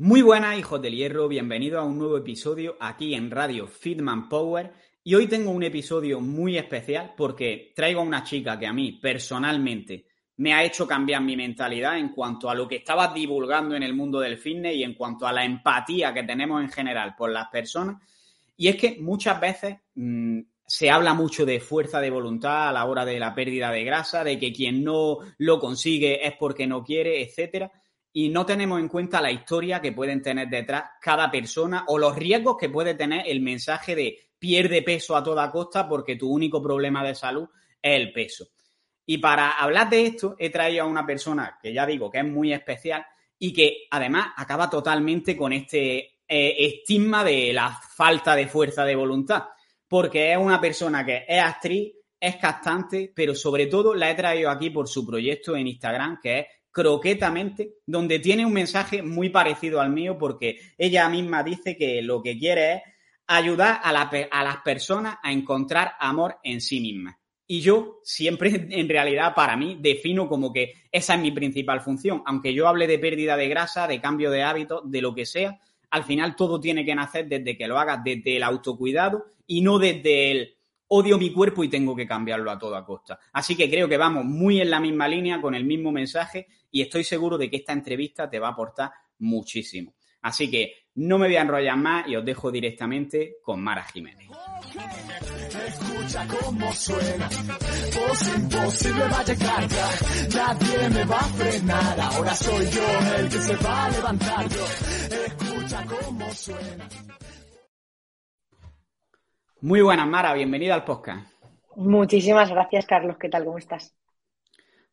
Muy buenas, hijos del hierro, bienvenidos a un nuevo episodio aquí en Radio Fitman Power. Y hoy tengo un episodio muy especial porque traigo a una chica que a mí personalmente me ha hecho cambiar mi mentalidad en cuanto a lo que estaba divulgando en el mundo del fitness y en cuanto a la empatía que tenemos en general por las personas. Y es que muchas veces mmm, se habla mucho de fuerza de voluntad a la hora de la pérdida de grasa, de que quien no lo consigue es porque no quiere, etcétera y no tenemos en cuenta la historia que pueden tener detrás cada persona o los riesgos que puede tener el mensaje de pierde peso a toda costa porque tu único problema de salud es el peso. Y para hablar de esto he traído a una persona que ya digo que es muy especial y que además acaba totalmente con este eh, estigma de la falta de fuerza de voluntad, porque es una persona que es actriz, es cantante, pero sobre todo la he traído aquí por su proyecto en Instagram, que es croquetamente, donde tiene un mensaje muy parecido al mío porque ella misma dice que lo que quiere es ayudar a, a las personas a encontrar amor en sí mismas. Y yo siempre, en realidad, para mí, defino como que esa es mi principal función. Aunque yo hable de pérdida de grasa, de cambio de hábitos, de lo que sea, al final todo tiene que nacer desde que lo hagas desde el autocuidado y no desde el odio mi cuerpo y tengo que cambiarlo a toda costa. Así que creo que vamos muy en la misma línea, con el mismo mensaje y estoy seguro de que esta entrevista te va a aportar muchísimo. Así que no me voy a enrollar más y os dejo directamente con Mara Jiménez. Escucha cómo suena, voz imposible va a llegar nadie me va a frenar, ahora soy yo el que se va a levantar escucha cómo suena. Muy buenas, Mara, bienvenida al podcast. Muchísimas gracias, Carlos. ¿Qué tal? ¿Cómo estás?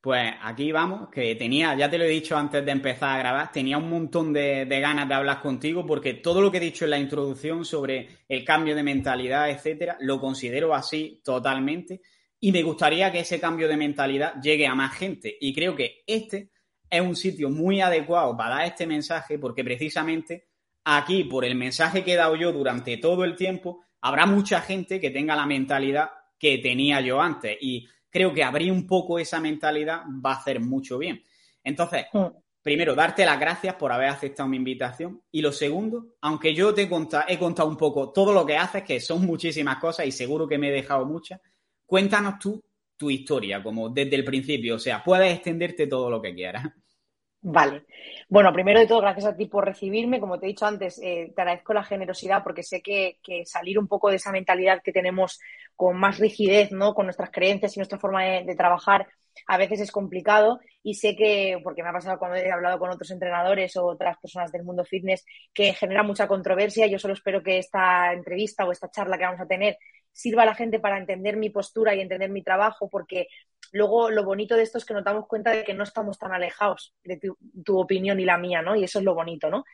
Pues aquí vamos, que tenía, ya te lo he dicho antes de empezar a grabar, tenía un montón de, ganas de hablar contigo porque todo lo que he dicho en la introducción sobre el cambio de mentalidad, etcétera, lo considero así totalmente y me gustaría que ese cambio de mentalidad llegue a más gente. Y creo que este es un sitio muy adecuado para dar este mensaje porque precisamente aquí, por el mensaje que he dado yo durante todo el tiempo, habrá mucha gente que tenga la mentalidad que tenía yo antes. Y creo que abrir un poco esa mentalidad va a hacer mucho bien. Entonces, mm. primero, darte las gracias por haber aceptado mi invitación y lo segundo, aunque yo te he contado, he contado un poco todo lo que haces, que son muchísimas cosas y seguro que me he dejado muchas, cuéntanos tú tu historia, como desde el principio, o sea, puedes extenderte todo lo que quieras. Vale. Bueno, primero de todo, gracias a ti por recibirme. Como te he dicho antes, eh, te agradezco la generosidad porque sé que, que, salir un poco de esa mentalidad que tenemos con más rigidez, ¿no? Con nuestras creencias y nuestra forma de, de, trabajar, a veces es complicado. Y sé que, porque me ha pasado cuando he hablado con otros entrenadores o otras personas del mundo fitness, que genera mucha controversia. Yo solo espero que esta entrevista o esta charla que vamos a tener sirva a la gente para entender mi postura y entender mi trabajo, porque luego lo bonito de esto es que nos damos cuenta de que no estamos tan alejados de tu, opinión y la mía, ¿no? Y eso es lo bonito, ¿no?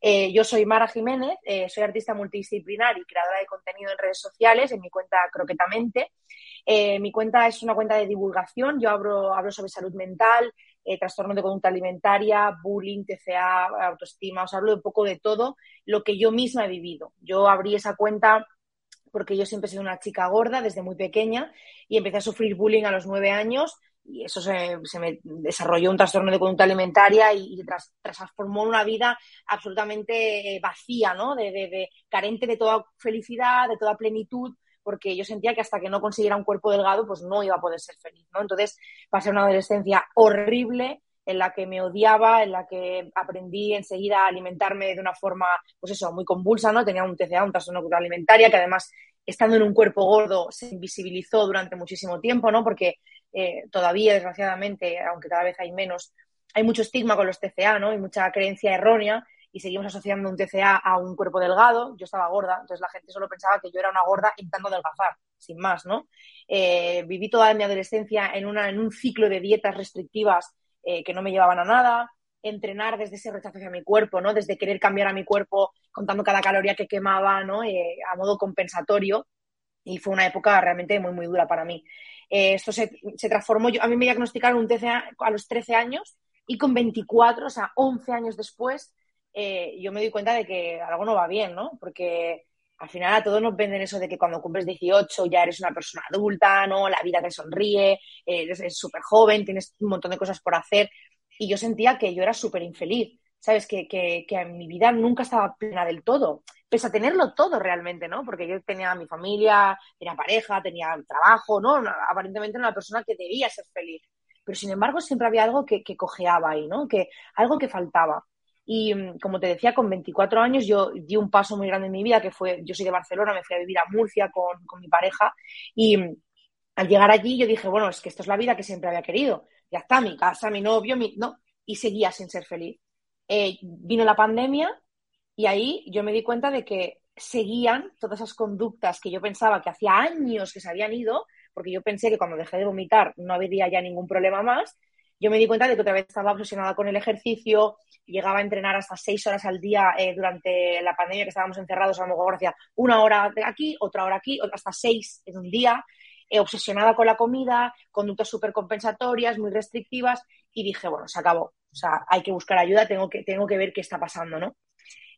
Eh, yo soy Mara Jiménez, eh, soy artista multidisciplinar y creadora de contenido en redes sociales, en mi cuenta Croquetamente. Eh, mi cuenta es una cuenta de divulgación, yo hablo, hablo sobre salud mental, eh, trastorno de conducta alimentaria, bullying, TCA, autoestima, os hablo un poco de todo lo que yo misma he vivido. Yo abrí esa cuenta porque yo siempre he sido una chica gorda desde muy pequeña y empecé a sufrir bullying a los nueve años y eso se, se me desarrolló un trastorno de conducta alimentaria y, y tras, transformó una vida absolutamente vacía, ¿no? De, de, de, carente de toda felicidad, de toda plenitud, porque yo sentía que hasta que no consiguiera un cuerpo delgado, pues no iba a poder ser feliz, ¿no? Entonces pasé una adolescencia horrible, en la que me odiaba, en la que aprendí enseguida a alimentarme de una forma, pues eso, muy convulsa, ¿no? Tenía un TCA, un trastorno alimentaria, que además, estando en un cuerpo gordo, se invisibilizó durante muchísimo tiempo, ¿no? Porque eh, todavía, desgraciadamente, aunque cada vez hay menos, hay mucho estigma con los TCA, ¿no? Y mucha creencia errónea y seguimos asociando un TCA a un cuerpo delgado. Yo estaba gorda, entonces la gente solo pensaba que yo era una gorda intentando adelgazar, sin más, ¿no? Eh, viví toda mi adolescencia en, una, en un ciclo de dietas restrictivas eh, que no me llevaban a nada, entrenar desde ese rechazo hacia mi cuerpo, ¿no? Desde querer cambiar a mi cuerpo contando cada caloría que quemaba, ¿no? Eh, a modo compensatorio. Y fue una época realmente muy, muy dura para mí. Eh, esto se, se, transformó, yo, a mí me diagnosticaron un TCA a los 13 años y con 24, o sea, 11 años después, yo me doy cuenta de que algo no va bien, ¿no? Porque al final a todos nos venden eso de que cuando cumples 18 ya eres una persona adulta, ¿no? La vida te sonríe, eres súper joven, tienes un montón de cosas por hacer. Y yo sentía que yo era súper infeliz. ¿sabes? Que, que, que mi vida nunca estaba plena del todo, pese a tenerlo todo realmente, ¿no? Porque yo tenía mi familia, tenía pareja, tenía trabajo, ¿no? Aparentemente era una persona que debía ser feliz. Pero sin embargo siempre había algo que, que cojeaba ahí, ¿no? Que, algo que faltaba. Y mm, como te decía, con 24 años yo di un paso muy grande en mi vida, que fue, yo soy de Barcelona, me fui a vivir a Murcia con, con mi pareja y mm, al llegar allí yo dije, bueno, es que esto es la vida que siempre había querido. Ya está, mi casa, mi novio, mi... No, y seguía sin ser feliz. Eh, vino la pandemia y ahí yo me di cuenta de que seguían todas esas conductas que yo pensaba que hacía años que se habían ido, porque yo pensé que cuando dejé de vomitar no habría ya ningún problema más, yo me di cuenta de que otra vez estaba obsesionada con el ejercicio, llegaba a entrenar hasta seis horas al día eh, durante la pandemia que estábamos encerrados, a lo mejor hacía una hora aquí, otra hora aquí, hasta seis en un día, eh, obsesionada con la comida, conductas súper compensatorias, muy restrictivas, y dije, bueno, se acabó, o sea, hay que buscar ayuda, tengo que, tengo que ver qué está pasando, ¿no?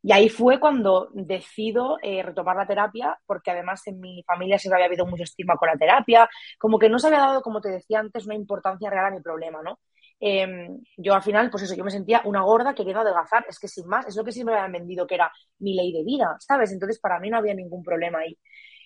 Y ahí fue cuando decido eh, retomar la terapia, porque además en mi familia siempre había habido mucho estigma con la terapia, como que no se había dado, como te decía antes, una importancia real a mi problema, ¿no? Em, yo al final, pues eso, yo me sentía una gorda queriendo adelgazar, es que sin más, es lo que siempre me habían vendido que era mi ley de vida, ¿sabes? Entonces para mí no había ningún problema ahí.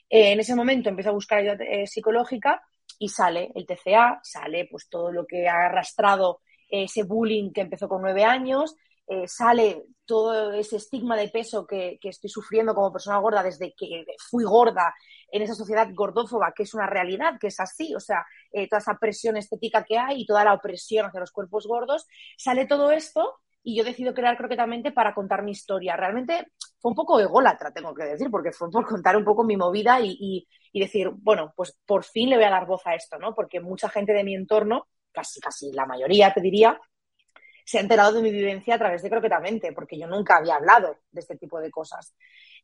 Eh, en ese momento empecé a buscar ayuda eh, psicológica y sale el TCA, sale pues todo lo que ha arrastrado ese bullying que empezó con nueve años, eh, sale todo ese estigma de peso que, estoy sufriendo como persona gorda desde que fui gorda en esa sociedad gordófoba, que es una realidad, que es así, o sea, eh, toda esa presión estética que hay y toda la opresión hacia los cuerpos gordos, sale todo esto y yo decido crear croquetamente para contar mi historia. Realmente fue un poco ególatra, tengo que decir, porque fue por contar un poco mi movida y, y decir, bueno, pues por fin le voy a dar voz a esto, ¿no? Porque mucha gente de mi entorno, casi, casi la mayoría te diría, se ha enterado de mi vivencia a través de Croquetamente, porque yo nunca había hablado de este tipo de cosas.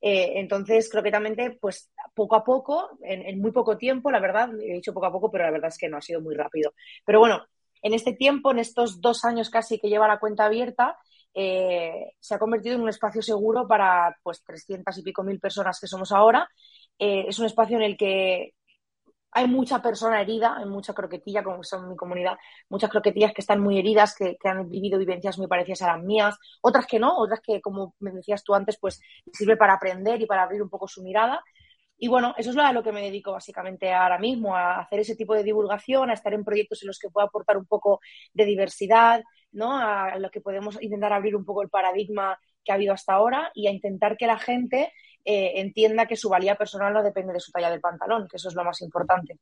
Eh, entonces, Croquetamente, pues poco a poco, en, muy poco tiempo, la verdad, he dicho poco a poco, pero la verdad es que no ha sido muy rápido. Pero bueno, en este tiempo, en estos dos años casi que lleva la cuenta abierta, eh, se ha convertido en un espacio seguro para pues 300 y pico mil personas que somos ahora. Eh, es un espacio en el que hay mucha persona herida, hay mucha croquetilla, como son mi comunidad, muchas croquetillas que están muy heridas, que, han vivido vivencias muy parecidas a las mías, otras que no, otras que, como me decías tú antes, pues sirve para aprender y para abrir un poco su mirada. Y bueno, eso es a lo que me dedico básicamente ahora mismo, a hacer ese tipo de divulgación, a estar en proyectos en los que pueda aportar un poco de diversidad, ¿no? A lo que podemos intentar abrir un poco el paradigma que ha habido hasta ahora y a intentar que la gente eh, entienda que su valía personal no depende de su talla del pantalón, que eso es lo más importante.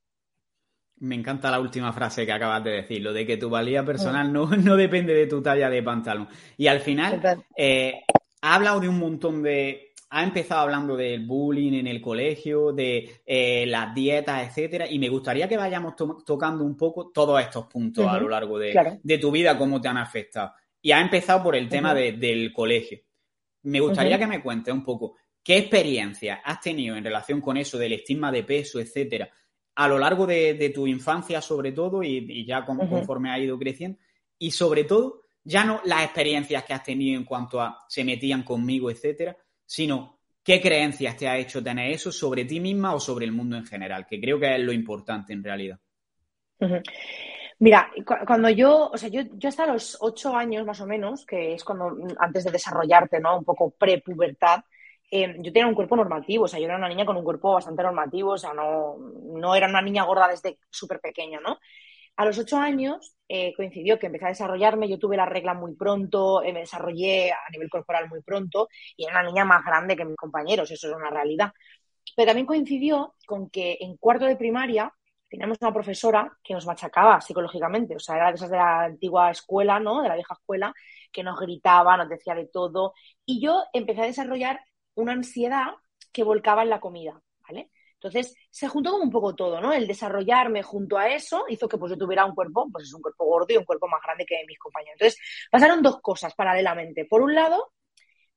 Me encanta la última frase que acabas de decir, lo de que tu valía personal no, no depende de tu talla de pantalón. Y al final, eh, ha hablado de un montón de. Ha empezado hablando del bullying en el colegio, de eh, las dietas, etcétera, y me gustaría que vayamos tocando un poco todos estos puntos a lo largo de, de, tu vida, cómo te han afectado. Y ha empezado por el tema del colegio. Me gustaría que me cuentes un poco ¿Qué experiencia has tenido en relación con eso del estigma de peso, etcétera, a lo largo de, tu infancia, sobre todo, y, ya conforme ha ido creciendo? Y sobre todo, ya no las experiencias que has tenido en cuanto a se metían conmigo, etcétera, sino qué creencias te ha hecho tener eso sobre ti misma o sobre el mundo en general, que creo que es lo importante en realidad. Mira, cuando yo, o sea, yo, yo hasta los ocho años más o menos, que es cuando antes de desarrollarte, ¿no? Un poco pre-pubertad, eh, yo tenía un cuerpo normativo, o sea, yo era una niña con un cuerpo bastante normativo, o sea, no, no era una niña gorda desde súper pequeña, ¿no? A los ocho años eh, coincidió que empecé a desarrollarme, yo tuve la regla muy pronto, eh, me desarrollé a nivel corporal muy pronto y era una niña más grande que mis compañeros, eso es una realidad. Pero también coincidió con que en cuarto de primaria teníamos una profesora que nos machacaba psicológicamente, o sea, era de esas de la antigua escuela, ¿no? De la vieja escuela, que nos gritaba, nos decía de todo. Y yo empecé a desarrollar una ansiedad que volcaba en la comida, ¿vale? Entonces, se juntó como un poco todo, ¿no? El desarrollarme junto a eso hizo que pues yo tuviera un cuerpo, pues es un cuerpo gordo y un cuerpo más grande que mis compañeros. Entonces, pasaron dos cosas paralelamente. Por un lado,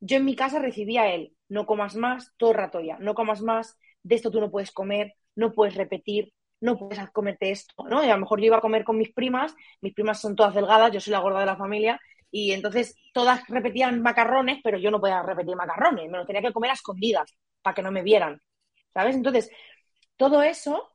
yo en mi casa recibía él, no comas más, todo el no comas más, de esto tú no puedes comer, no puedes repetir, no puedes comerte esto, ¿no? Y a lo mejor yo iba a comer con mis primas, mis primas son todas delgadas, yo soy la gorda de la familia, y entonces todas repetían macarrones, pero yo no podía repetir macarrones, me los tenía que comer a escondidas para que no me vieran, ¿sabes? Entonces, todo eso,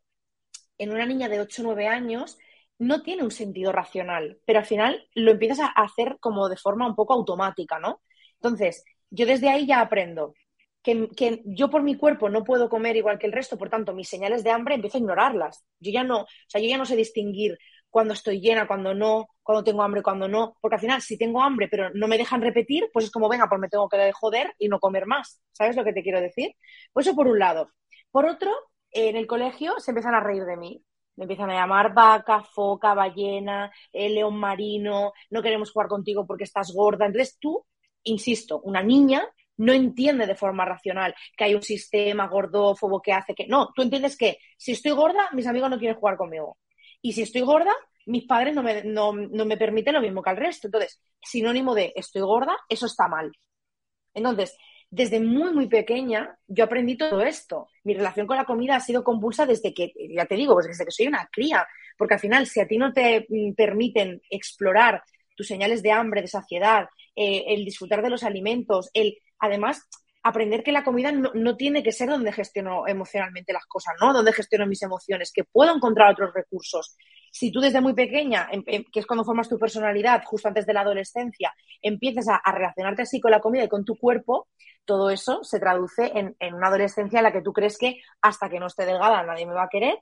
en una niña de 8 o 9 años, no tiene un sentido racional, pero al final lo empiezas a hacer como de forma un poco automática, ¿no? Entonces, yo desde ahí ya aprendo que, que, yo por mi cuerpo no puedo comer igual que el resto, por tanto, mis señales de hambre empiezo a ignorarlas. Yo ya no, o sea, yo ya no sé distinguir cuando estoy llena, cuando no, cuando tengo hambre, cuando no, porque al final, si tengo hambre pero no me dejan repetir, pues es como, venga, pues me tengo que joder y no comer más. ¿Sabes lo que te quiero decir? Pues eso por un lado. Por otro, en el colegio se empiezan a reír de mí. Me empiezan a llamar vaca, foca, ballena, eh, león marino, no queremos jugar contigo porque estás gorda. Entonces tú, insisto, una niña no entiende de forma racional que hay un sistema gordófobo que hace que... No, tú entiendes que si estoy gorda, mis amigos no quieren jugar conmigo. Y si estoy gorda, mis padres no me, no, no me permiten lo mismo que al resto. Entonces, sinónimo de estoy gorda, eso está mal. Entonces, desde muy, muy pequeña, yo aprendí todo esto. Mi relación con la comida ha sido convulsa desde que, ya te digo, pues desde que soy una cría. Porque al final, si a ti no te mm, permiten explorar tus señales de hambre, de saciedad, eh, el disfrutar de los alimentos, el, además, aprender que la comida no, tiene que ser donde gestiono emocionalmente las cosas, ¿no? Donde gestiono mis emociones, que puedo encontrar otros recursos. Si tú desde muy pequeña, em, em, que es cuando formas tu personalidad, justo antes de la adolescencia, empiezas a, relacionarte así con la comida y con tu cuerpo, todo eso se traduce en, una adolescencia en la que tú crees que hasta que no esté delgada nadie me va a querer.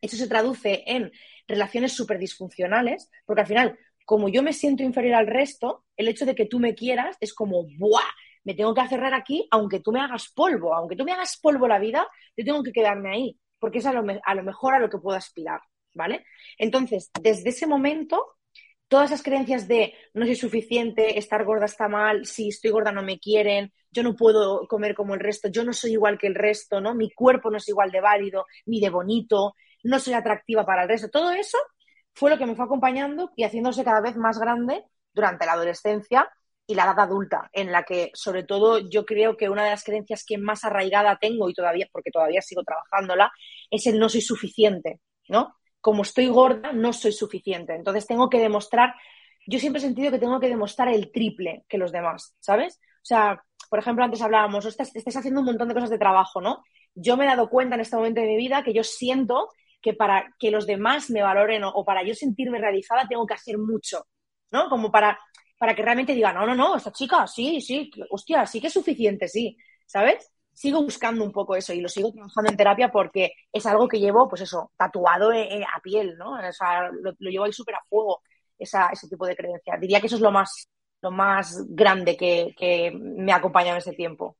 Eso se traduce en relaciones súper disfuncionales, porque al final, como yo me siento inferior al resto, el hecho de que tú me quieras es como, ¡buah! Me tengo que aferrar aquí, aunque tú me hagas polvo, aunque tú me hagas polvo la vida, yo tengo que quedarme ahí, porque es a lo, mejor a lo que puedo aspirar, ¿vale? Entonces, desde ese momento, todas esas creencias de no soy suficiente, estar gorda está mal, si estoy gorda no me quieren, yo no puedo comer como el resto, yo no soy igual que el resto, ¿no? Mi cuerpo no es igual de válido, ni de bonito, no soy atractiva para el resto. Todo eso fue lo que me fue acompañando y haciéndose cada vez más grande durante la adolescencia y la edad adulta, en la que sobre todo yo creo que una de las creencias que más arraigada tengo y todavía, porque todavía sigo trabajándola, es el no soy suficiente, ¿no? Como estoy gorda, no soy suficiente. Entonces tengo que demostrar, yo siempre he sentido que tengo que demostrar el triple que los demás, ¿sabes? O sea, por ejemplo, antes hablábamos, estás, estás haciendo un montón de cosas de trabajo, ¿no? Yo me he dado cuenta en este momento de mi vida que yo siento que para que los demás me valoren o, o para yo sentirme realizada tengo que hacer mucho, ¿no? Como para para que realmente diga, no, no, no, esta chica, sí, sí, hostia, sí que es suficiente, sí, ¿sabes? Sigo buscando un poco eso y lo sigo trabajando en terapia porque es algo que llevo, pues eso, tatuado a piel, ¿no? O sea, lo, llevo ahí súper a fuego, esa, ese tipo de creencia. Diría que eso es lo más, lo más grande que, que me ha acompañado en ese tiempo.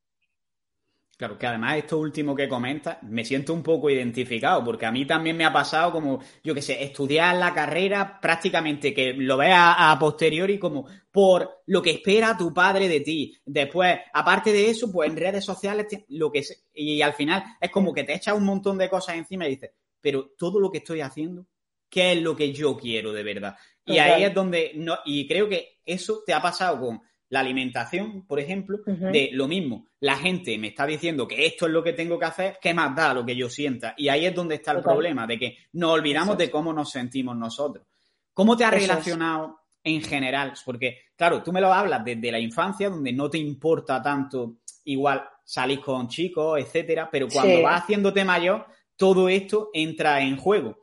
Claro, que además esto último que comentas, me siento un poco identificado, porque a mí también me ha pasado como, yo qué sé, estudiar la carrera prácticamente que lo veas a, posteriori como por lo que espera tu padre de ti. Después, aparte de eso, pues en redes sociales, lo que y al final es como que te echas un montón de cosas encima y dices, pero todo lo que estoy haciendo, ¿qué es lo que yo quiero de verdad? Y ahí es donde, no, y creo que eso te ha pasado con la alimentación, por ejemplo, de lo mismo. La gente me está diciendo que esto es lo que tengo que hacer, ¿qué más da lo que yo sienta? Y ahí es donde está el problema, de que nos olvidamos de cómo nos sentimos nosotros. ¿Cómo te has relacionado en general? Porque, claro, tú me lo hablas desde la infancia, donde no te importa tanto igual salir con chicos, etcétera, pero cuando vas haciéndote mayor, todo esto entra en juego.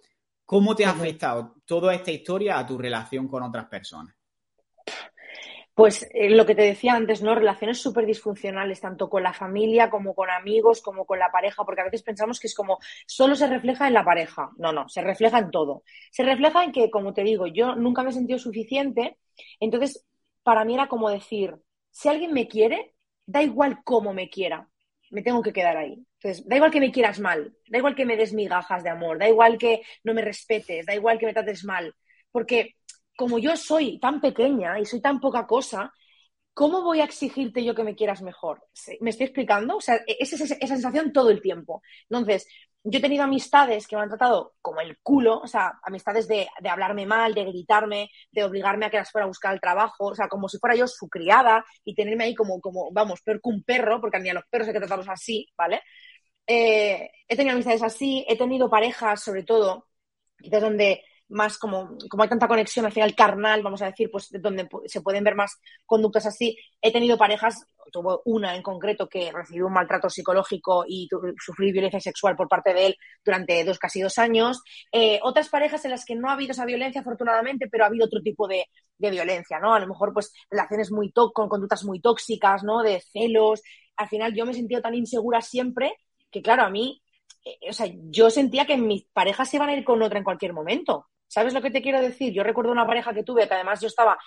¿Cómo te ha afectado toda esta historia a tu relación con otras personas? Pues eh, lo que te decía antes, ¿no? Relaciones súper disfuncionales, tanto con la familia como con amigos, como con la pareja, porque a veces pensamos que es como solo se refleja en la pareja. No, no, se refleja en todo. Se refleja en que, como te digo, yo nunca me he sentido suficiente, entonces para mí era como decir, si alguien me quiere, da igual cómo me quiera, me tengo que quedar ahí. Entonces, da igual que me quieras mal, da igual que me des migajas de amor, da igual que no me respetes, da igual que me trates mal, porque como yo soy tan pequeña y soy tan poca cosa, ¿cómo voy a exigirte yo que me quieras mejor? ¿Me estoy explicando? O sea, e-, es esa, sensación todo el tiempo. Entonces, yo he tenido amistades que me han tratado como el culo, o sea, amistades de, hablarme mal, de gritarme, de obligarme a que las fuera a buscar el trabajo, o sea, como si fuera yo su criada y tenerme ahí como, como vamos, peor que un perro, porque mí a los perros hay que tratarlos así, ¿vale? Eh, he tenido amistades así, he tenido parejas, sobre todo, quizás donde más como, como hay tanta conexión al final carnal, vamos a decir, pues donde se pueden ver más conductas así. He tenido parejas tuvo una en concreto que recibió un maltrato psicológico y sufrió violencia sexual por parte de él durante dos, casi dos años. Eh, otras parejas en las que no ha habido esa violencia, afortunadamente, pero ha habido otro tipo de, violencia, ¿no? A lo mejor, pues, relaciones muy con conductas muy tóxicas, ¿no? De celos. Al final yo me he sentido tan insegura siempre que, claro, a mí, eh, o sea, yo sentía que mis parejas se iban a ir con otra en cualquier momento. ¿Sabes lo que te quiero decir? Yo recuerdo una pareja que tuve que además yo estaba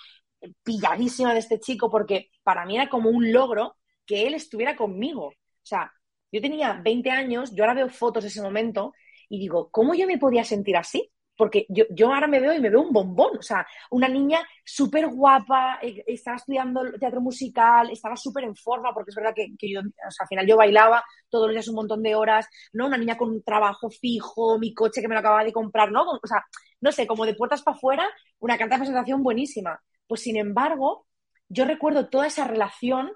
pilladísima de este chico porque para mí era como un logro que él estuviera conmigo. O sea, yo tenía 20 años, yo ahora veo fotos de ese momento y digo, ¿cómo yo me podía sentir así? Porque yo, yo ahora me veo y me veo un bombón, o sea, una niña súper guapa, eh, estaba estudiando teatro musical, estaba súper en forma, porque es verdad que, yo, al final yo bailaba todos los días un montón de horas, ¿no? Una niña con un trabajo fijo, mi coche que me lo acababa de comprar, ¿no? O sea, no sé, como de puertas para afuera, una carta de presentación buenísima. Pues sin embargo, yo recuerdo toda esa relación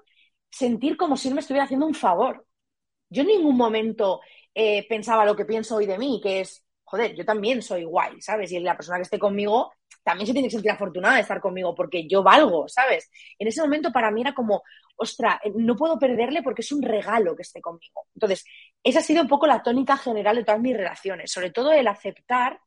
sentir como si me estuviera haciendo un favor. Yo en ningún momento eh, pensaba lo que pienso hoy de mí, que es, joder, yo también soy guay, ¿sabes? Y la persona que esté conmigo también se tiene que sentir afortunada de estar conmigo porque yo valgo, ¿sabes? En ese momento para mí era como, ostra, eh, no puedo perderle porque es un regalo que esté conmigo. Entonces, esa ha sido un poco la tónica general de todas mis relaciones, sobre todo el aceptar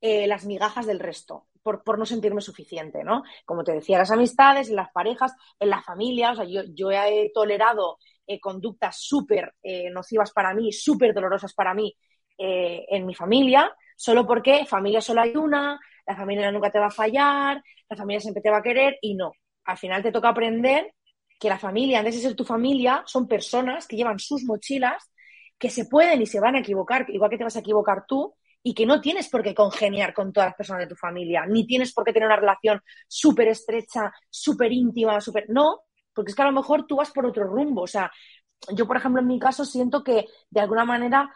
eh, las migajas del resto por, no sentirme suficiente, ¿no? Como te decía, las amistades, en las parejas, en la familia, o sea, yo, yo he tolerado eh, conductas súper eh, nocivas para mí, súper dolorosas para mí en mi familia, solo porque familia solo hay una, la familia nunca te va a fallar, la familia siempre te va a querer y no. Al final te toca aprender que la familia, antes de ser tu familia, son personas que llevan sus mochilas, que se pueden y se van a equivocar, igual que te vas a equivocar tú, y que no tienes por qué congeniar con todas las personas de tu familia, ni tienes por qué tener una relación súper estrecha, súper íntima, súper... No, porque es que a lo mejor tú vas por otro rumbo. O sea, yo, por ejemplo, en mi caso siento que de alguna manera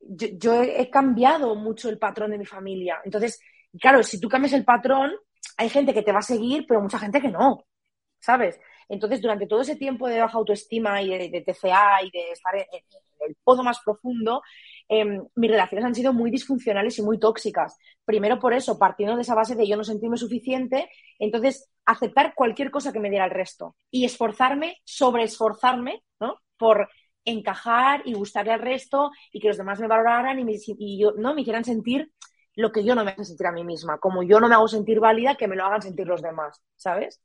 yo, he, cambiado mucho el patrón de mi familia. Entonces, claro, si tú cambias el patrón, hay gente que te va a seguir, pero mucha gente que no, ¿sabes? Entonces, durante todo ese tiempo de baja autoestima y de, TCA y de estar en el pozo más profundo, Em, mis relaciones han sido muy disfuncionales y muy tóxicas. Primero por eso, partiendo de esa base de yo no sentirme suficiente, entonces aceptar cualquier cosa que me diera el resto y esforzarme, sobreesforzarme, ¿no? Por encajar y gustarle al resto y que los demás me valoraran y, me, yo, ¿no? me hicieran sentir lo que yo no me hago sentir a mí misma. Como yo no me hago sentir válida, que me lo hagan sentir los demás, ¿sabes?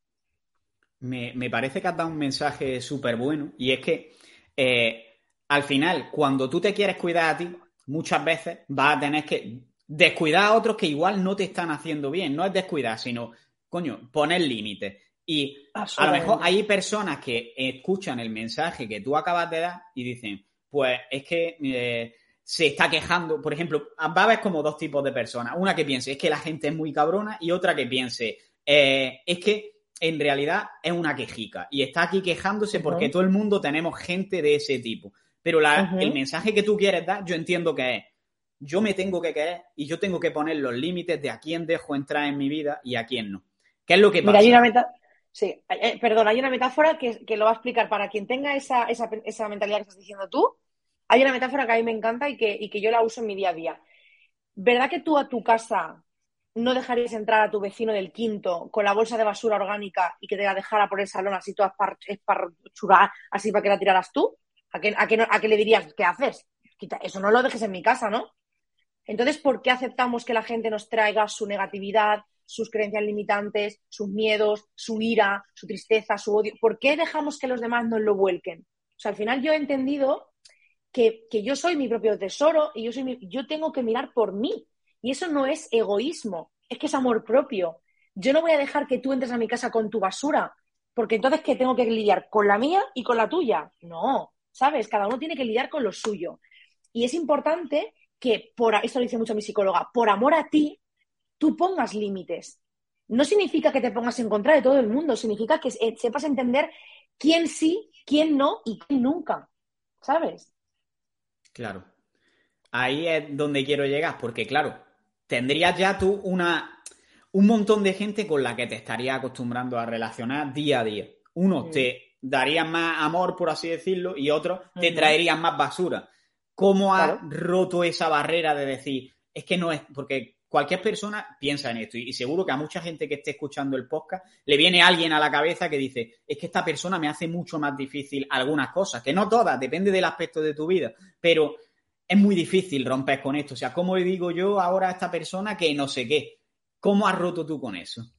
Me, parece que has dado un mensaje súper bueno y es que eh, al final, cuando tú te quieres cuidar a ti, muchas veces vas a tener que descuidar a otros que igual no te están haciendo bien. No es descuidar, sino, coño, poner límites. Y a lo mejor hay personas que escuchan el mensaje que tú acabas de dar y dicen, pues es que eh, se está quejando. Por ejemplo, va a haber como dos tipos de personas. Una que piense, es que la gente es muy cabrona y otra que piense, eh, es que en realidad es una quejica y está aquí quejándose porque todo el mundo tenemos gente de ese tipo. Pero el mensaje que tú quieres dar, yo entiendo que es, yo me tengo que querer y yo tengo que poner los límites de a quién dejo entrar en mi vida y a quién no. ¿Qué es lo que pasa? Mira, hay una meta... Sí, eh, perdón, hay una metáfora que, lo va a explicar para quien tenga esa, esa, mentalidad que estás diciendo tú. Hay una metáfora que a mí me encanta y que, y que yo la uso en mi día a día. ¿Verdad que tú a tu casa no dejarías entrar a tu vecino del quinto con la bolsa de basura orgánica y que te la dejara por el salón así toda esparchurada, así para que la tiraras tú? ¿A qué, a, qué, le dirías? ¿Qué haces? eso no lo dejes en mi casa, ¿no? Entonces, ¿por qué aceptamos que la gente nos traiga su negatividad, sus creencias limitantes, sus miedos, su ira, su tristeza, su odio? ¿Por qué dejamos que los demás nos lo vuelquen? O sea, al final yo he entendido que, yo soy mi propio tesoro y yo, soy yo tengo que mirar por mí. Y eso no es egoísmo, es que es amor propio. Yo no voy a dejar que tú entres a mi casa con tu basura, porque entonces que tengo que lidiar con la mía y con la tuya. No, ¿sabes? Cada uno tiene que lidiar con lo suyo. Y es importante que, por, esto lo dice mucho mi psicóloga, por amor a ti, tú pongas límites. No significa que te pongas en contra de todo el mundo, significa que sepas entender quién sí, quién no y quién nunca, ¿sabes? Claro. Ahí es donde quiero llegar, porque claro, tendrías ya tú una, un montón de gente con la que te estarías acostumbrando a relacionar día a día. Uno te darían más amor, por así decirlo, y otros te traerían más basura. ¿Cómo has roto esa barrera de decir, es que no es, porque cualquier persona piensa en esto y seguro que a mucha gente que esté escuchando el podcast le viene alguien a la cabeza que dice, es que esta persona me hace mucho más difícil algunas cosas, que no todas, depende del aspecto de tu vida, pero es muy difícil romper con esto. O sea, ¿cómo le digo yo ahora a esta persona que no sé qué? ¿Cómo has roto tú con eso?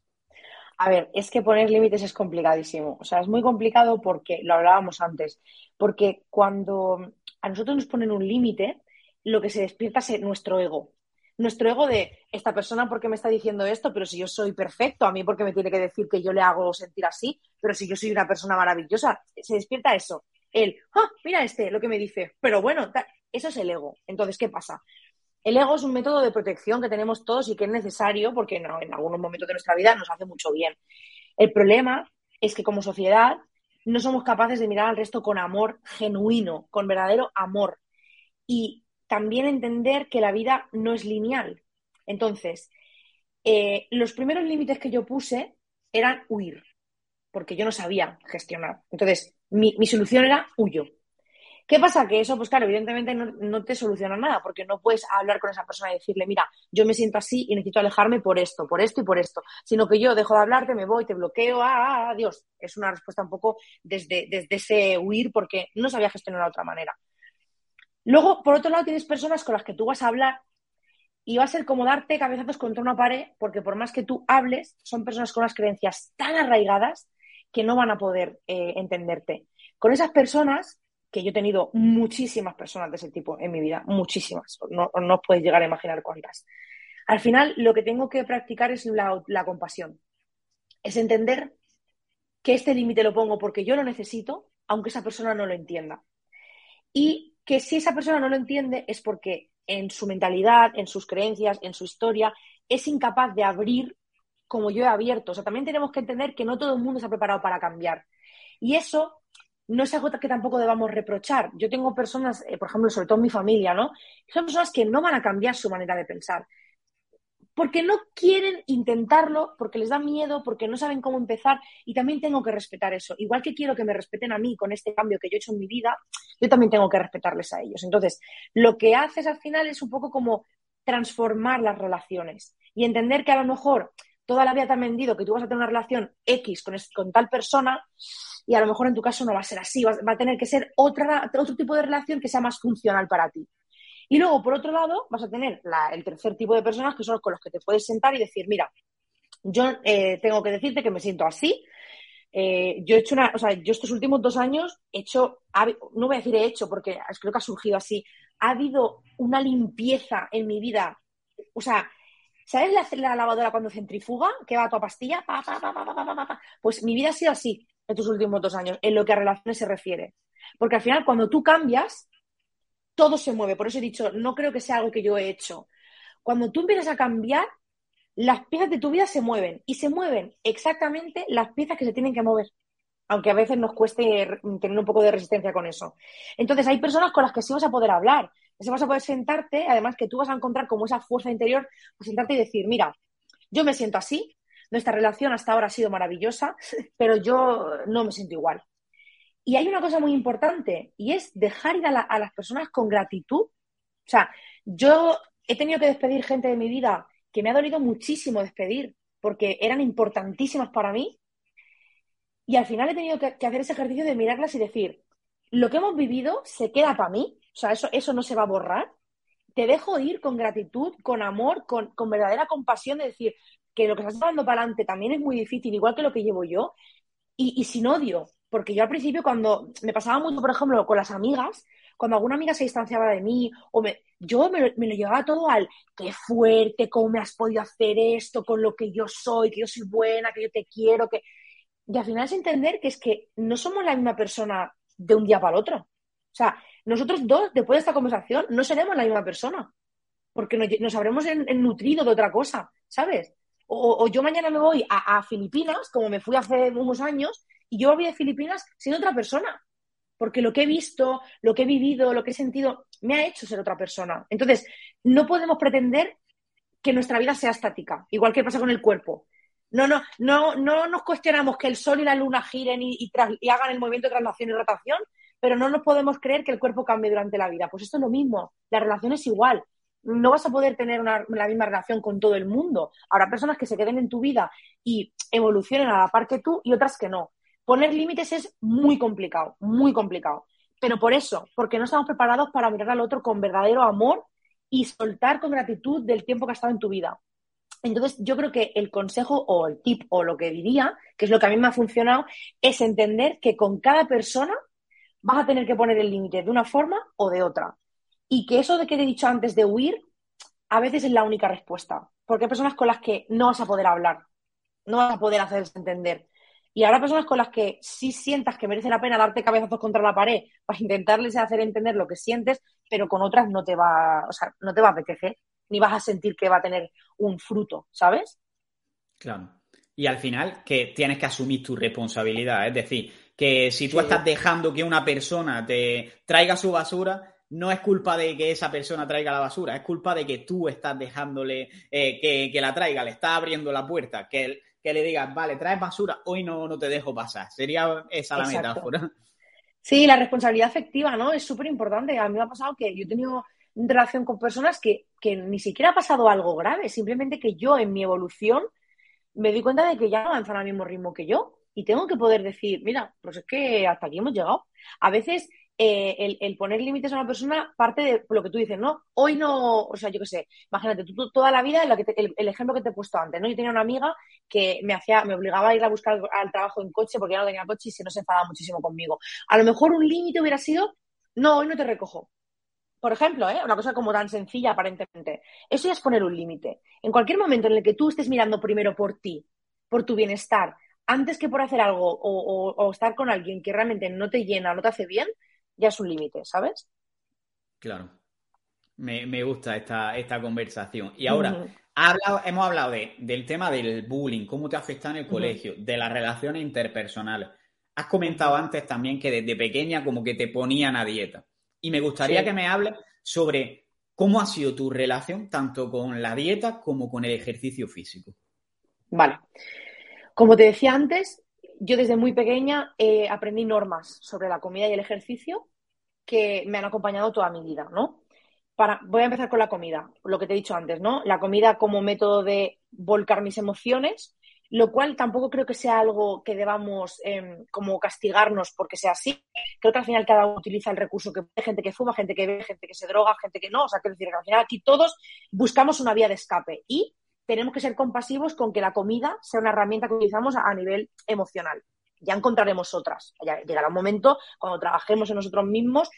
A ver, es que poner límites es complicadísimo. O sea, es muy complicado porque, lo hablábamos antes, porque cuando a nosotros nos ponen un límite, lo que se despierta es nuestro ego. Nuestro ego de esta persona, ¿por qué me está diciendo esto? Pero si yo soy perfecto, a mí, ¿por qué me tiene que decir que yo le hago sentir así? Pero si yo soy una persona maravillosa, se despierta eso. El, ¡ah! Mira este, lo que me dice. Pero bueno, eso es el ego. Entonces, ¿qué pasa? El ego es un método de protección que tenemos todos y que es necesario porque en algunos momentos de nuestra vida nos hace mucho bien. El problema es que como sociedad no somos capaces de mirar al resto con amor genuino, con verdadero amor. Y también entender que la vida no es lineal. Entonces, eh, los primeros límites que yo puse eran huir, porque yo no sabía gestionar. Entonces, mi solución era huyo. ¿Qué pasa? Que eso, pues claro, evidentemente no, te soluciona nada, porque no puedes hablar con esa persona y decirle, mira, yo me siento así y necesito alejarme por esto, por esto y por esto, sino que yo dejo de hablarte, me voy, te bloqueo, ah, ah, adiós. Es una respuesta un poco desde, desde ese huir porque no sabía gestionar de otra manera. Luego, por otro lado, tienes personas con las que tú vas a hablar y va a ser como darte cabezazos contra una pared, porque por más que tú hables, son personas con unas creencias tan arraigadas que no van a poder eh, entenderte. Con esas personas que yo he tenido muchísimas personas de ese tipo en mi vida, muchísimas, no, os podéis llegar a imaginar cuántas. Al final, lo que tengo que practicar es la, la compasión, es entender que este límite lo pongo porque yo lo necesito, aunque esa persona no lo entienda. Y que si esa persona no lo entiende es porque en su mentalidad, en sus creencias, en su historia, es incapaz de abrir como yo he abierto. O sea, también tenemos que entender que no todo el mundo ha preparado para cambiar. Y eso no es algo que tampoco debamos reprochar. Yo tengo personas, eh, por ejemplo, sobre todo en mi familia, ¿no? Son personas que no van a cambiar su manera de pensar. Porque no quieren intentarlo, porque les da miedo, porque no saben cómo empezar. Y también tengo que respetar eso. Igual que quiero que me respeten a mí con este cambio que yo he hecho en mi vida, yo también tengo que respetarles a ellos. Entonces, lo que haces al final es un poco como transformar las relaciones y entender que a lo mejor toda la vida te han vendido que tú vas a tener una relación X con, tal persona y a lo mejor en tu caso no va a ser así, va, a tener que ser otra, otro tipo de relación que sea más funcional para ti. Y luego, por otro lado, vas a tener el tercer tipo de personas que son con los que te puedes sentar y decir, mira, yo eh, tengo que decirte que me siento así. Eh, yo he hecho una, o sea, yo estos últimos dos años he hecho, no voy a decir he hecho porque creo que ha surgido así, ha habido una limpieza en mi vida. O sea, ¿sabes la, lavadora cuando centrifuga, que va a tu pastilla? pues mi vida ha sido así estos últimos dos años, en lo que a relaciones se refiere. Porque al final, cuando tú cambias, todo se mueve. Por eso he dicho, no creo que sea algo que yo he hecho. Cuando tú empiezas a cambiar, las piezas de tu vida se mueven y se mueven exactamente las piezas que se tienen que mover. Aunque a veces nos cueste tener un poco de resistencia con eso. Entonces, hay personas con las que sí vas a poder hablar. Sí vas a poder sentarte, además que tú vas a encontrar como esa fuerza interior, pues sentarte y decir, mira, yo me siento así, nuestra relación hasta ahora ha sido maravillosa, pero yo no me siento igual. Y hay una cosa muy importante y es dejar ir a, las personas con gratitud. O sea, yo he tenido que despedir gente de mi vida que me ha dolido muchísimo despedir porque eran importantísimas para mí. Y al final he tenido que, hacer ese ejercicio de mirarlas y decir, lo que hemos vivido se queda para mí, o sea, eso, eso no se va a borrar. Te dejo ir con gratitud, con amor, con, con verdadera compasión de decir, que lo que estás llevando para adelante también es muy difícil, igual que lo que llevo yo, y, sin odio, porque yo al principio cuando me pasaba mucho, por ejemplo, con las amigas, cuando alguna amiga se distanciaba de mí, o me, yo me, lo llevaba todo al qué fuerte, cómo me has podido hacer esto con lo que yo soy, que yo soy buena, que yo te quiero, que... Y al final es entender que es que no somos la misma persona de un día para el otro. O sea, nosotros dos, después de esta conversación, no seremos la misma persona, porque nos, habremos nutrido de otra cosa, ¿sabes? O, yo mañana me voy a, Filipinas, como me fui hace unos años, y yo voy a Filipinas siendo otra persona. Porque lo que he visto, lo que he vivido, lo que he sentido, me ha hecho ser otra persona. Entonces, no podemos pretender que nuestra vida sea estática, igual que pasa con el cuerpo. No, no, no, no nos cuestionamos que el sol y la luna giren y, y hagan el movimiento de traslación y rotación, pero no nos podemos creer que el cuerpo cambie durante la vida. Pues esto es lo mismo, la relación es igual no vas a poder tener la misma relación con todo el mundo. Habrá personas que se queden en tu vida y evolucionen a la par que tú y otras que no. Poner límites es muy complicado, muy complicado. Pero por eso, porque no estamos preparados para mirar al otro con verdadero amor y soltar con gratitud del tiempo que ha estado en tu vida. Entonces, yo creo que el consejo o el tip o lo que diría, que es lo que a mí me ha funcionado, es entender que con cada persona vas a tener que poner el límite de una forma o de otra. Y que eso de que te he dicho antes de huir, a veces es la única respuesta. Porque hay personas con las que no vas a poder hablar, no vas a poder hacerse entender. Y habrá personas con las que sí sientas que merece la pena darte cabezazos contra la pared para intentarles hacer entender lo que sientes, pero con otras no te va, o sea, no te va a apetecer ni vas a sentir que va a tener un fruto, ¿sabes? Claro. Y al final que tienes que asumir tu responsabilidad. Es decir, que si tú estás dejando que una persona te traiga su basura, no es culpa de que esa persona traiga la basura, es culpa de que tú estás dejándole eh, que, la traiga, le estás abriendo la puerta, que, que le digas, vale, traes basura, hoy no, no te dejo pasar. Sería esa la metáfora. Sí, la responsabilidad afectiva, ¿no? Es súper importante. A mí me ha pasado que yo he tenido relación con personas que, que ni siquiera ha pasado algo grave, simplemente que yo en mi evolución me di cuenta de que ya no avanzan al mismo ritmo que yo y tengo que poder decir, mira, pues es que hasta aquí hemos llegado. A veces eh, el, poner límites a una persona parte de lo que tú dices, ¿no? Hoy no, o sea, yo qué sé, imagínate, tú, toda la vida, el, ejemplo que te he puesto antes, ¿no? Yo tenía una amiga que me hacía, me obligaba a ir a buscar al trabajo en coche porque ya no tenía coche y se nos enfadaba muchísimo conmigo. A lo mejor un límite hubiera sido, no, hoy no te recojo. Por ejemplo, ¿eh? una cosa como tan sencilla aparentemente. Eso ya es poner un límite. En cualquier momento en el que tú estés mirando primero por ti, por tu bienestar, antes que por hacer algo o, estar con alguien que realmente no te llena, no te hace bien, ya es un límite, ¿sabes? Claro. Me, gusta esta, esta, conversación. Y ahora, hemos hablado del tema del bullying, cómo te afecta en el colegio, de las relaciones interpersonales. Has comentado antes también que desde pequeña como que te ponían a dieta. Y me gustaría que me hables sobre cómo ha sido tu relación tanto con la dieta como con el ejercicio físico. Vale. Como te decía antes, yo desde muy pequeña eh, aprendí normas sobre la comida y el ejercicio que me han acompañado toda mi vida, ¿no? Para, voy a empezar con la comida, lo que te he dicho antes, ¿no? La comida como método de volcar mis emociones lo cual tampoco creo que sea algo que debamos em, como castigarnos porque sea así. Creo que al final cada uno utiliza el recurso que hay gente que fuma, gente que ve, gente que se droga, gente que no. O sea, quiero decir que al final aquí todos buscamos una vía de escape y tenemos que ser compasivos con que la comida sea una herramienta que utilizamos a, nivel emocional. Ya encontraremos otras. Ya llegará un momento cuando trabajemos en nosotros mismos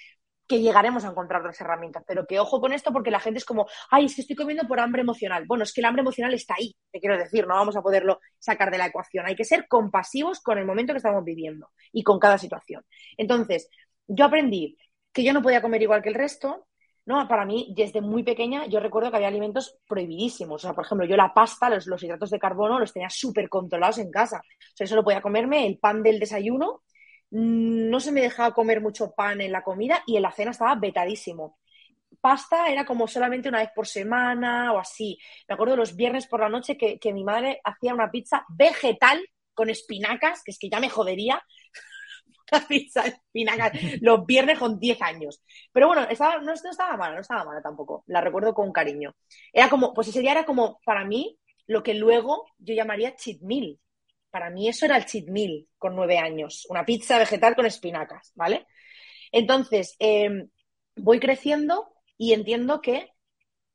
que llegaremos a encontrar otras herramientas. Pero que ojo con esto porque la gente es como, ay, es que estoy comiendo por hambre emocional. Bueno, es que el hambre emocional está ahí, te quiero decir, no vamos a poderlo sacar de la ecuación. Hay que ser compasivos con el momento que estamos viviendo y con cada situación. Entonces, yo aprendí que yo no podía comer igual que el resto. No, para mí, desde muy pequeña, yo recuerdo que había alimentos prohibidísimos. O sea, por ejemplo, yo la pasta, los, los hidratos de carbono, los tenía súper controlados en casa. O sea, eso lo podía comerme, el pan del desayuno, Mm, no se me dejaba comer mucho pan en la comida y en la cena estaba vetadísimo. Pasta era como solamente una vez por semana o así. Me acuerdo los viernes por la noche que, mi madre hacía una pizza vegetal con espinacas, que es que ya me jodería. Pizza espinacas los viernes con 10 años. Pero bueno, estaba, no, estaba mala, no estaba mala tampoco. La recuerdo con cariño. Era como, pues ese día era como, para mí, lo que luego yo llamaría cheat meal para mí eso era el cheat meal con nueve años, una pizza vegetal con espinacas, ¿vale? Entonces, em, voy creciendo y entiendo que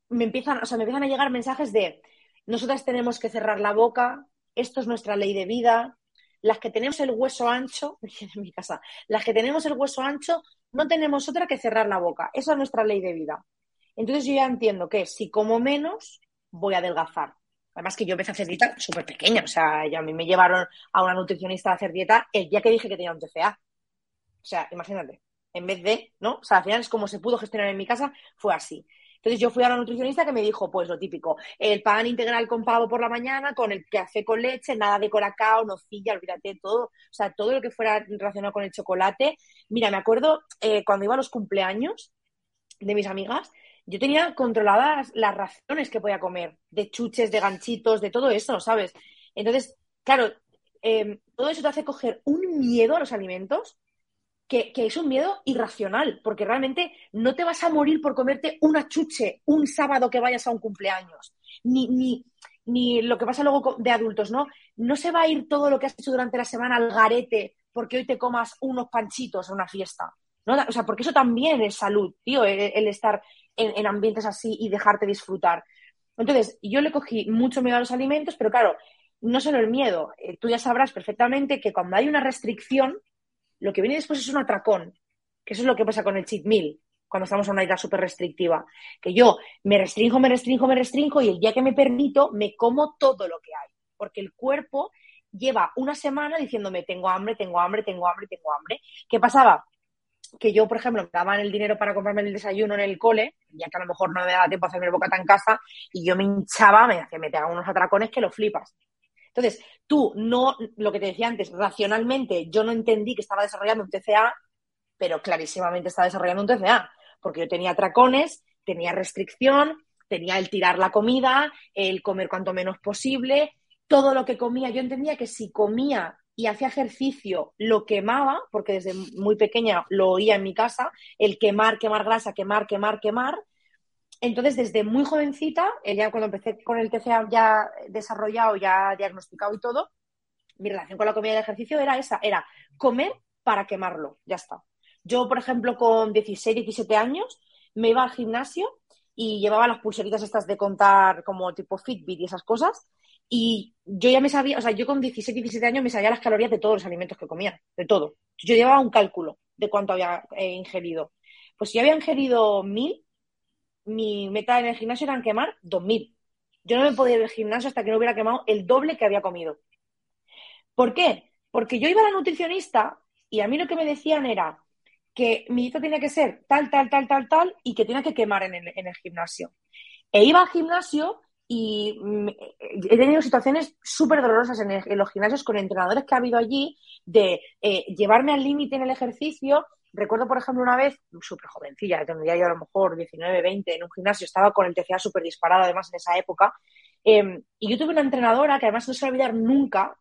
me empiezan, o sea, me empiezan a llegar mensajes de nosotras tenemos que cerrar la boca, esto es nuestra ley de vida, las que tenemos el hueso ancho, en mi casa, las que tenemos el hueso ancho, no tenemos otra que cerrar la boca, esa es nuestra ley de vida. Entonces yo ya entiendo que si como menos, voy a adelgazar. Además que yo empecé a hacer dieta súper pequeña, o sea, ya a mí me llevaron a una nutricionista a hacer dieta el día que dije que tenía un TCA. O sea, imagínate, en vez de, ¿no? O sea, al final es como se pudo gestionar en mi casa, fue así. Entonces yo fui a una nutricionista que me dijo, pues lo típico, el pan integral con pavo por la mañana, con el café con leche, nada de colacao, nocilla, olvídate, todo, o sea, todo lo que fuera relacionado con el chocolate. Mira, me acuerdo eh, cuando iba a los cumpleaños de mis amigas, yo tenía controladas las raciones que podía comer, de chuches, de ganchitos, de todo eso, ¿sabes? Entonces, claro, em, todo eso te hace coger un miedo a los alimentos que, es un miedo irracional, porque realmente no te vas a morir por comerte una chuche un sábado que vayas a un cumpleaños, ni, ni, ni lo que pasa luego de adultos, ¿no? No se va a ir todo lo que has hecho durante la semana al garete porque hoy te comas unos panchitos a una fiesta. ¿no? O sea, porque eso también es salud, tío, el, estar en, ambientes así y dejarte disfrutar. Entonces, yo le cogí mucho miedo a los alimentos, pero claro, no solo el miedo, eh, tú ya sabrás perfectamente que cuando hay una restricción, lo que viene después es un atracón, que eso es lo que pasa con el cheat meal, cuando estamos en una dieta súper restrictiva, que yo me restringo, me restringo, me restringo y el día que me permito me como todo lo que hay, porque el cuerpo lleva una semana diciéndome tengo hambre, tengo hambre, tengo hambre, tengo hambre. ¿Qué pasaba? Que yo, por ejemplo, me daban el dinero para comprarme el desayuno en el cole, ya que a lo mejor no me daba tiempo a hacerme el bocata en casa, y yo me hinchaba, me, me pegaba unos atracones que lo flipas. Entonces, tú no, lo que te decía antes, racionalmente yo no entendí que estaba desarrollando un TCA, pero clarísimamente estaba desarrollando un TCA, porque yo tenía atracones, tenía restricción, tenía el tirar la comida, el comer cuanto menos posible, todo lo que comía. Yo entendía que si comía y hacía ejercicio lo quemaba, porque desde muy pequeña lo oía en mi casa, el quemar, quemar grasa, quemar, quemar, quemar. Entonces, desde muy jovencita, ya cuando empecé con el TCA ya desarrollado, ya diagnosticado y todo, mi relación con la comida y el ejercicio era esa, era comer para quemarlo, ya está. Yo, por ejemplo, con 16, 17 años, me iba al gimnasio y llevaba las pulseritas estas de contar como tipo Fitbit y esas cosas. Y yo ya me sabía, o sea, yo con 16, 17 años me sabía las calorías de todos los alimentos que comía, de todo. Yo llevaba un cálculo de cuánto había eh, ingerido. Pues si había ingerido mil, mi meta en el gimnasio era quemar 2.000. Yo no me podía ir al gimnasio hasta que no hubiera quemado el doble que había comido. ¿Por qué? Porque yo iba a la nutricionista y a mí lo que me decían era que mi dieta tenía que ser tal, tal, tal, tal, tal y que tenía que quemar en el, gimnasio. E iba al gimnasio y mm, he tenido situaciones súper dolorosas en, los gimnasios con entrenadores que ha habido allí de eh, llevarme al límite en el ejercicio Recuerdo, por ejemplo, una vez, súper jovencilla, tendría yo a lo mejor 19, 20, en un gimnasio, estaba con el TCA súper disparado, además, en esa época. Em, y yo tuve una entrenadora que además no se va a olvidar nunca,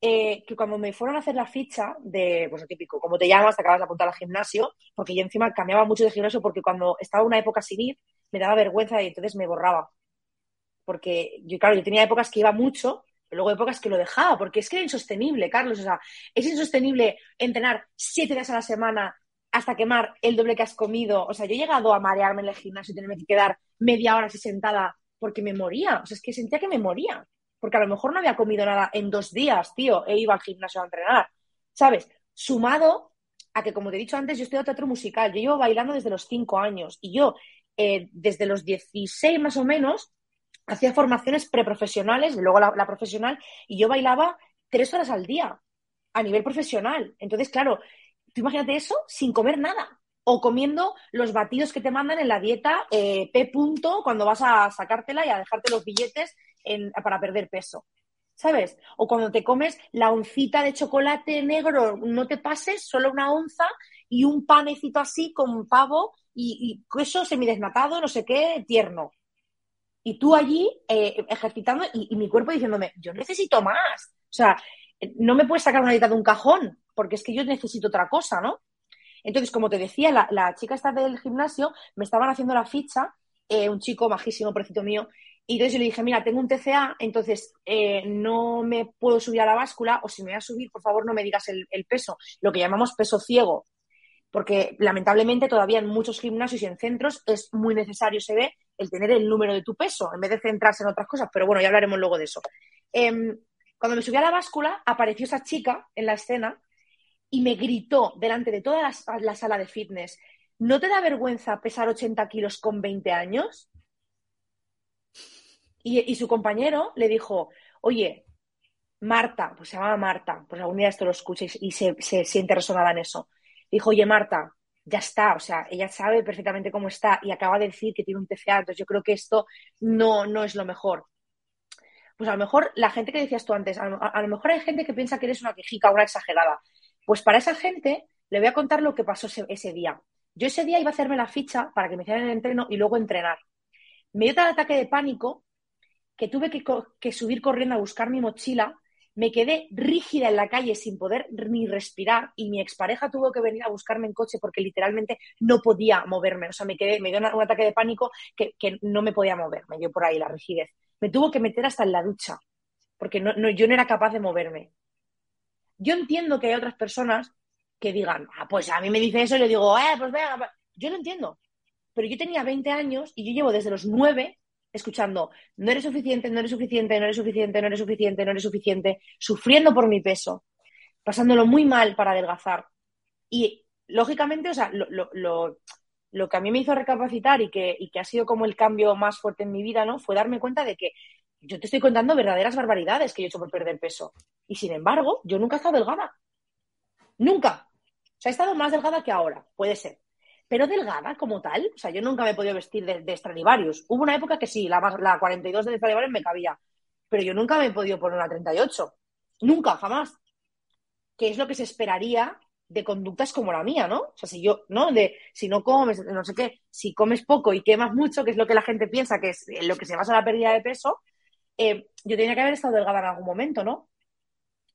eh, que cuando me fueron a hacer la ficha de, pues lo típico, como te llamas, te acabas de apuntar al gimnasio, porque yo encima cambiaba mucho de gimnasio porque cuando estaba una época sin ir, me daba vergüenza y entonces me borraba. Porque yo, claro, yo tenía épocas que iba mucho, pero luego épocas que lo dejaba, porque es que era insostenible, Carlos. O sea, es insostenible entrenar siete días a la semana hasta quemar el doble que has comido. O sea, yo he llegado a marearme en el gimnasio y tenerme que quedar media hora así sentada porque me moría. O sea, es que sentía que me moría. Porque a lo mejor no había comido nada en dos días, tío, e iba al gimnasio a entrenar. ¿Sabes? Sumado a que, como te he dicho antes, yo estoy en teatro musical. Yo llevo bailando desde los cinco años. Y yo, eh, desde los 16 más o menos, hacía formaciones preprofesionales, luego la, profesional, y yo bailaba tres horas al día a nivel profesional. Entonces, claro, tú imagínate eso sin comer nada. O comiendo los batidos que te mandan en la dieta eh, P. Punto cuando vas a sacártela y a dejarte los billetes para perder peso. ¿Sabes? O cuando te comes la oncita de chocolate negro, no te pases, solo una onza y un panecito así con pavo y, y queso semidesnatado, no sé qué, tierno. Y tú allí eh, ejercitando y, mi cuerpo diciéndome, yo necesito más. O sea, no me puedes sacar una dieta de un cajón, porque es que yo necesito otra cosa, ¿no? Entonces, como te decía, la, chica esta del gimnasio me estaban haciendo la ficha, eh, un chico majísimo, precito mío, y entonces yo le dije, mira, tengo un TCA, entonces eh, no me puedo subir a la báscula, o si me voy a subir, por favor, no me digas el peso, lo que llamamos peso ciego, porque lamentablemente todavía en muchos gimnasios y en centros es muy necesario, se ve, el tener el número de tu peso en vez de centrarse en otras cosas, pero bueno, ya hablaremos luego de eso. Em, cuando me subí a la báscula, apareció esa chica en la escena y me gritó delante de toda la, sala de fitness, ¿no te da vergüenza pesar 80 kilos con 20 años? Y, su compañero le dijo, oye, Marta, pues se llama Marta, pues algún día esto lo escuchéis y se, se siente resonada en eso dijo, oye, Marta, ya está, o sea, ella sabe perfectamente cómo está y acaba de decir que tiene un TCA, entonces yo creo que esto no, no es lo mejor. Pues a lo mejor la gente que decías tú antes, a lo, mejor hay gente que piensa que eres una quejica, una exagerada. Pues para esa gente le voy a contar lo que pasó ese, día. Yo ese día iba a hacerme la ficha para que me hicieran el entreno y luego entrenar. Me dio tal ataque de pánico que tuve que subir corriendo a buscar mi mochila me quedé rígida en la calle sin poder ni respirar y mi expareja tuvo que venir a buscarme en coche porque literalmente no podía moverme. O sea, me quedé, me dio un ataque de pánico que, no me podía mover, me dio por ahí la rigidez. Me tuvo que meter hasta en la ducha porque no, yo no era capaz de moverme. Yo entiendo que hay otras personas que digan, ah, pues a mí me dice eso y le digo, eh, pues venga, yo lo entiendo. Pero yo tenía 20 años y yo llevo desde los 9 escuchando, no eres suficiente, no eres suficiente, no eres suficiente, no eres suficiente, no eres suficiente, sufriendo por mi peso, pasándolo muy mal para adelgazar. Y lógicamente, o sea, lo, que a mí me hizo recapacitar y que, y que ha sido como el cambio más fuerte en mi vida, ¿no? Fue darme cuenta de que yo te estoy contando verdaderas barbaridades que yo he hecho por perder peso. Y sin embargo, yo nunca he estado delgada. Nunca. O sea, he estado más delgada que ahora, puede ser pero delgada como tal. O sea, yo nunca me he podido vestir de, de. Hubo una época que sí, la, la 42 de Stradivarius me cabía, pero yo nunca me he podido poner una 38. Nunca, jamás. Que es lo que se esperaría de conductas como la mía, ¿no? O sea, si yo, ¿no? De si no comes, no sé qué, si comes poco y quemas mucho, que es lo que la gente piensa que es lo que se basa la pérdida de peso, eh, yo tenía que haber estado delgada en algún momento, ¿no?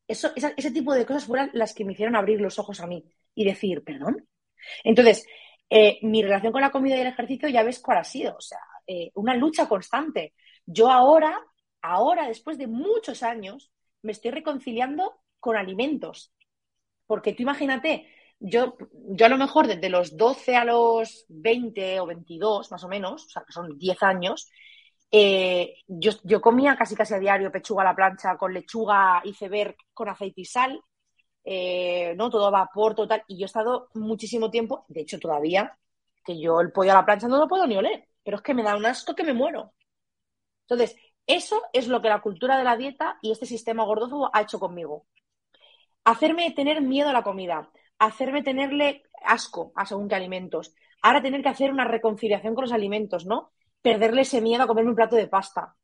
Eso, ese tipo de cosas fueron las que me hicieron abrir los ojos a mí y decir, perdón. Entonces, eh, mi relación con la comida y el ejercicio ya ves cuál ha sido, o sea, eh, una lucha constante. Yo ahora, ahora, después de muchos años, me estoy reconciliando con alimentos. Porque tú imagínate, yo, yo a lo mejor desde los 12 a los 20 o 22, más o menos, o sea, que son 10 años, eh, yo, yo, comía casi casi a diario pechuga a la plancha con lechuga, iceberg con aceite y sal, eh, ¿no? Todo vapor, total. Y yo he estado muchísimo tiempo, de hecho todavía, que yo el pollo a la plancha no lo puedo ni oler, pero es que me da un asco que me muero. Entonces, eso es lo que la cultura de la dieta y este sistema gordófobo ha hecho conmigo. Hacerme tener miedo a la comida, hacerme tenerle asco a según qué alimentos. Ahora tener que hacer una reconciliación con los alimentos, ¿no? Perderle ese miedo a comerme un plato de pasta.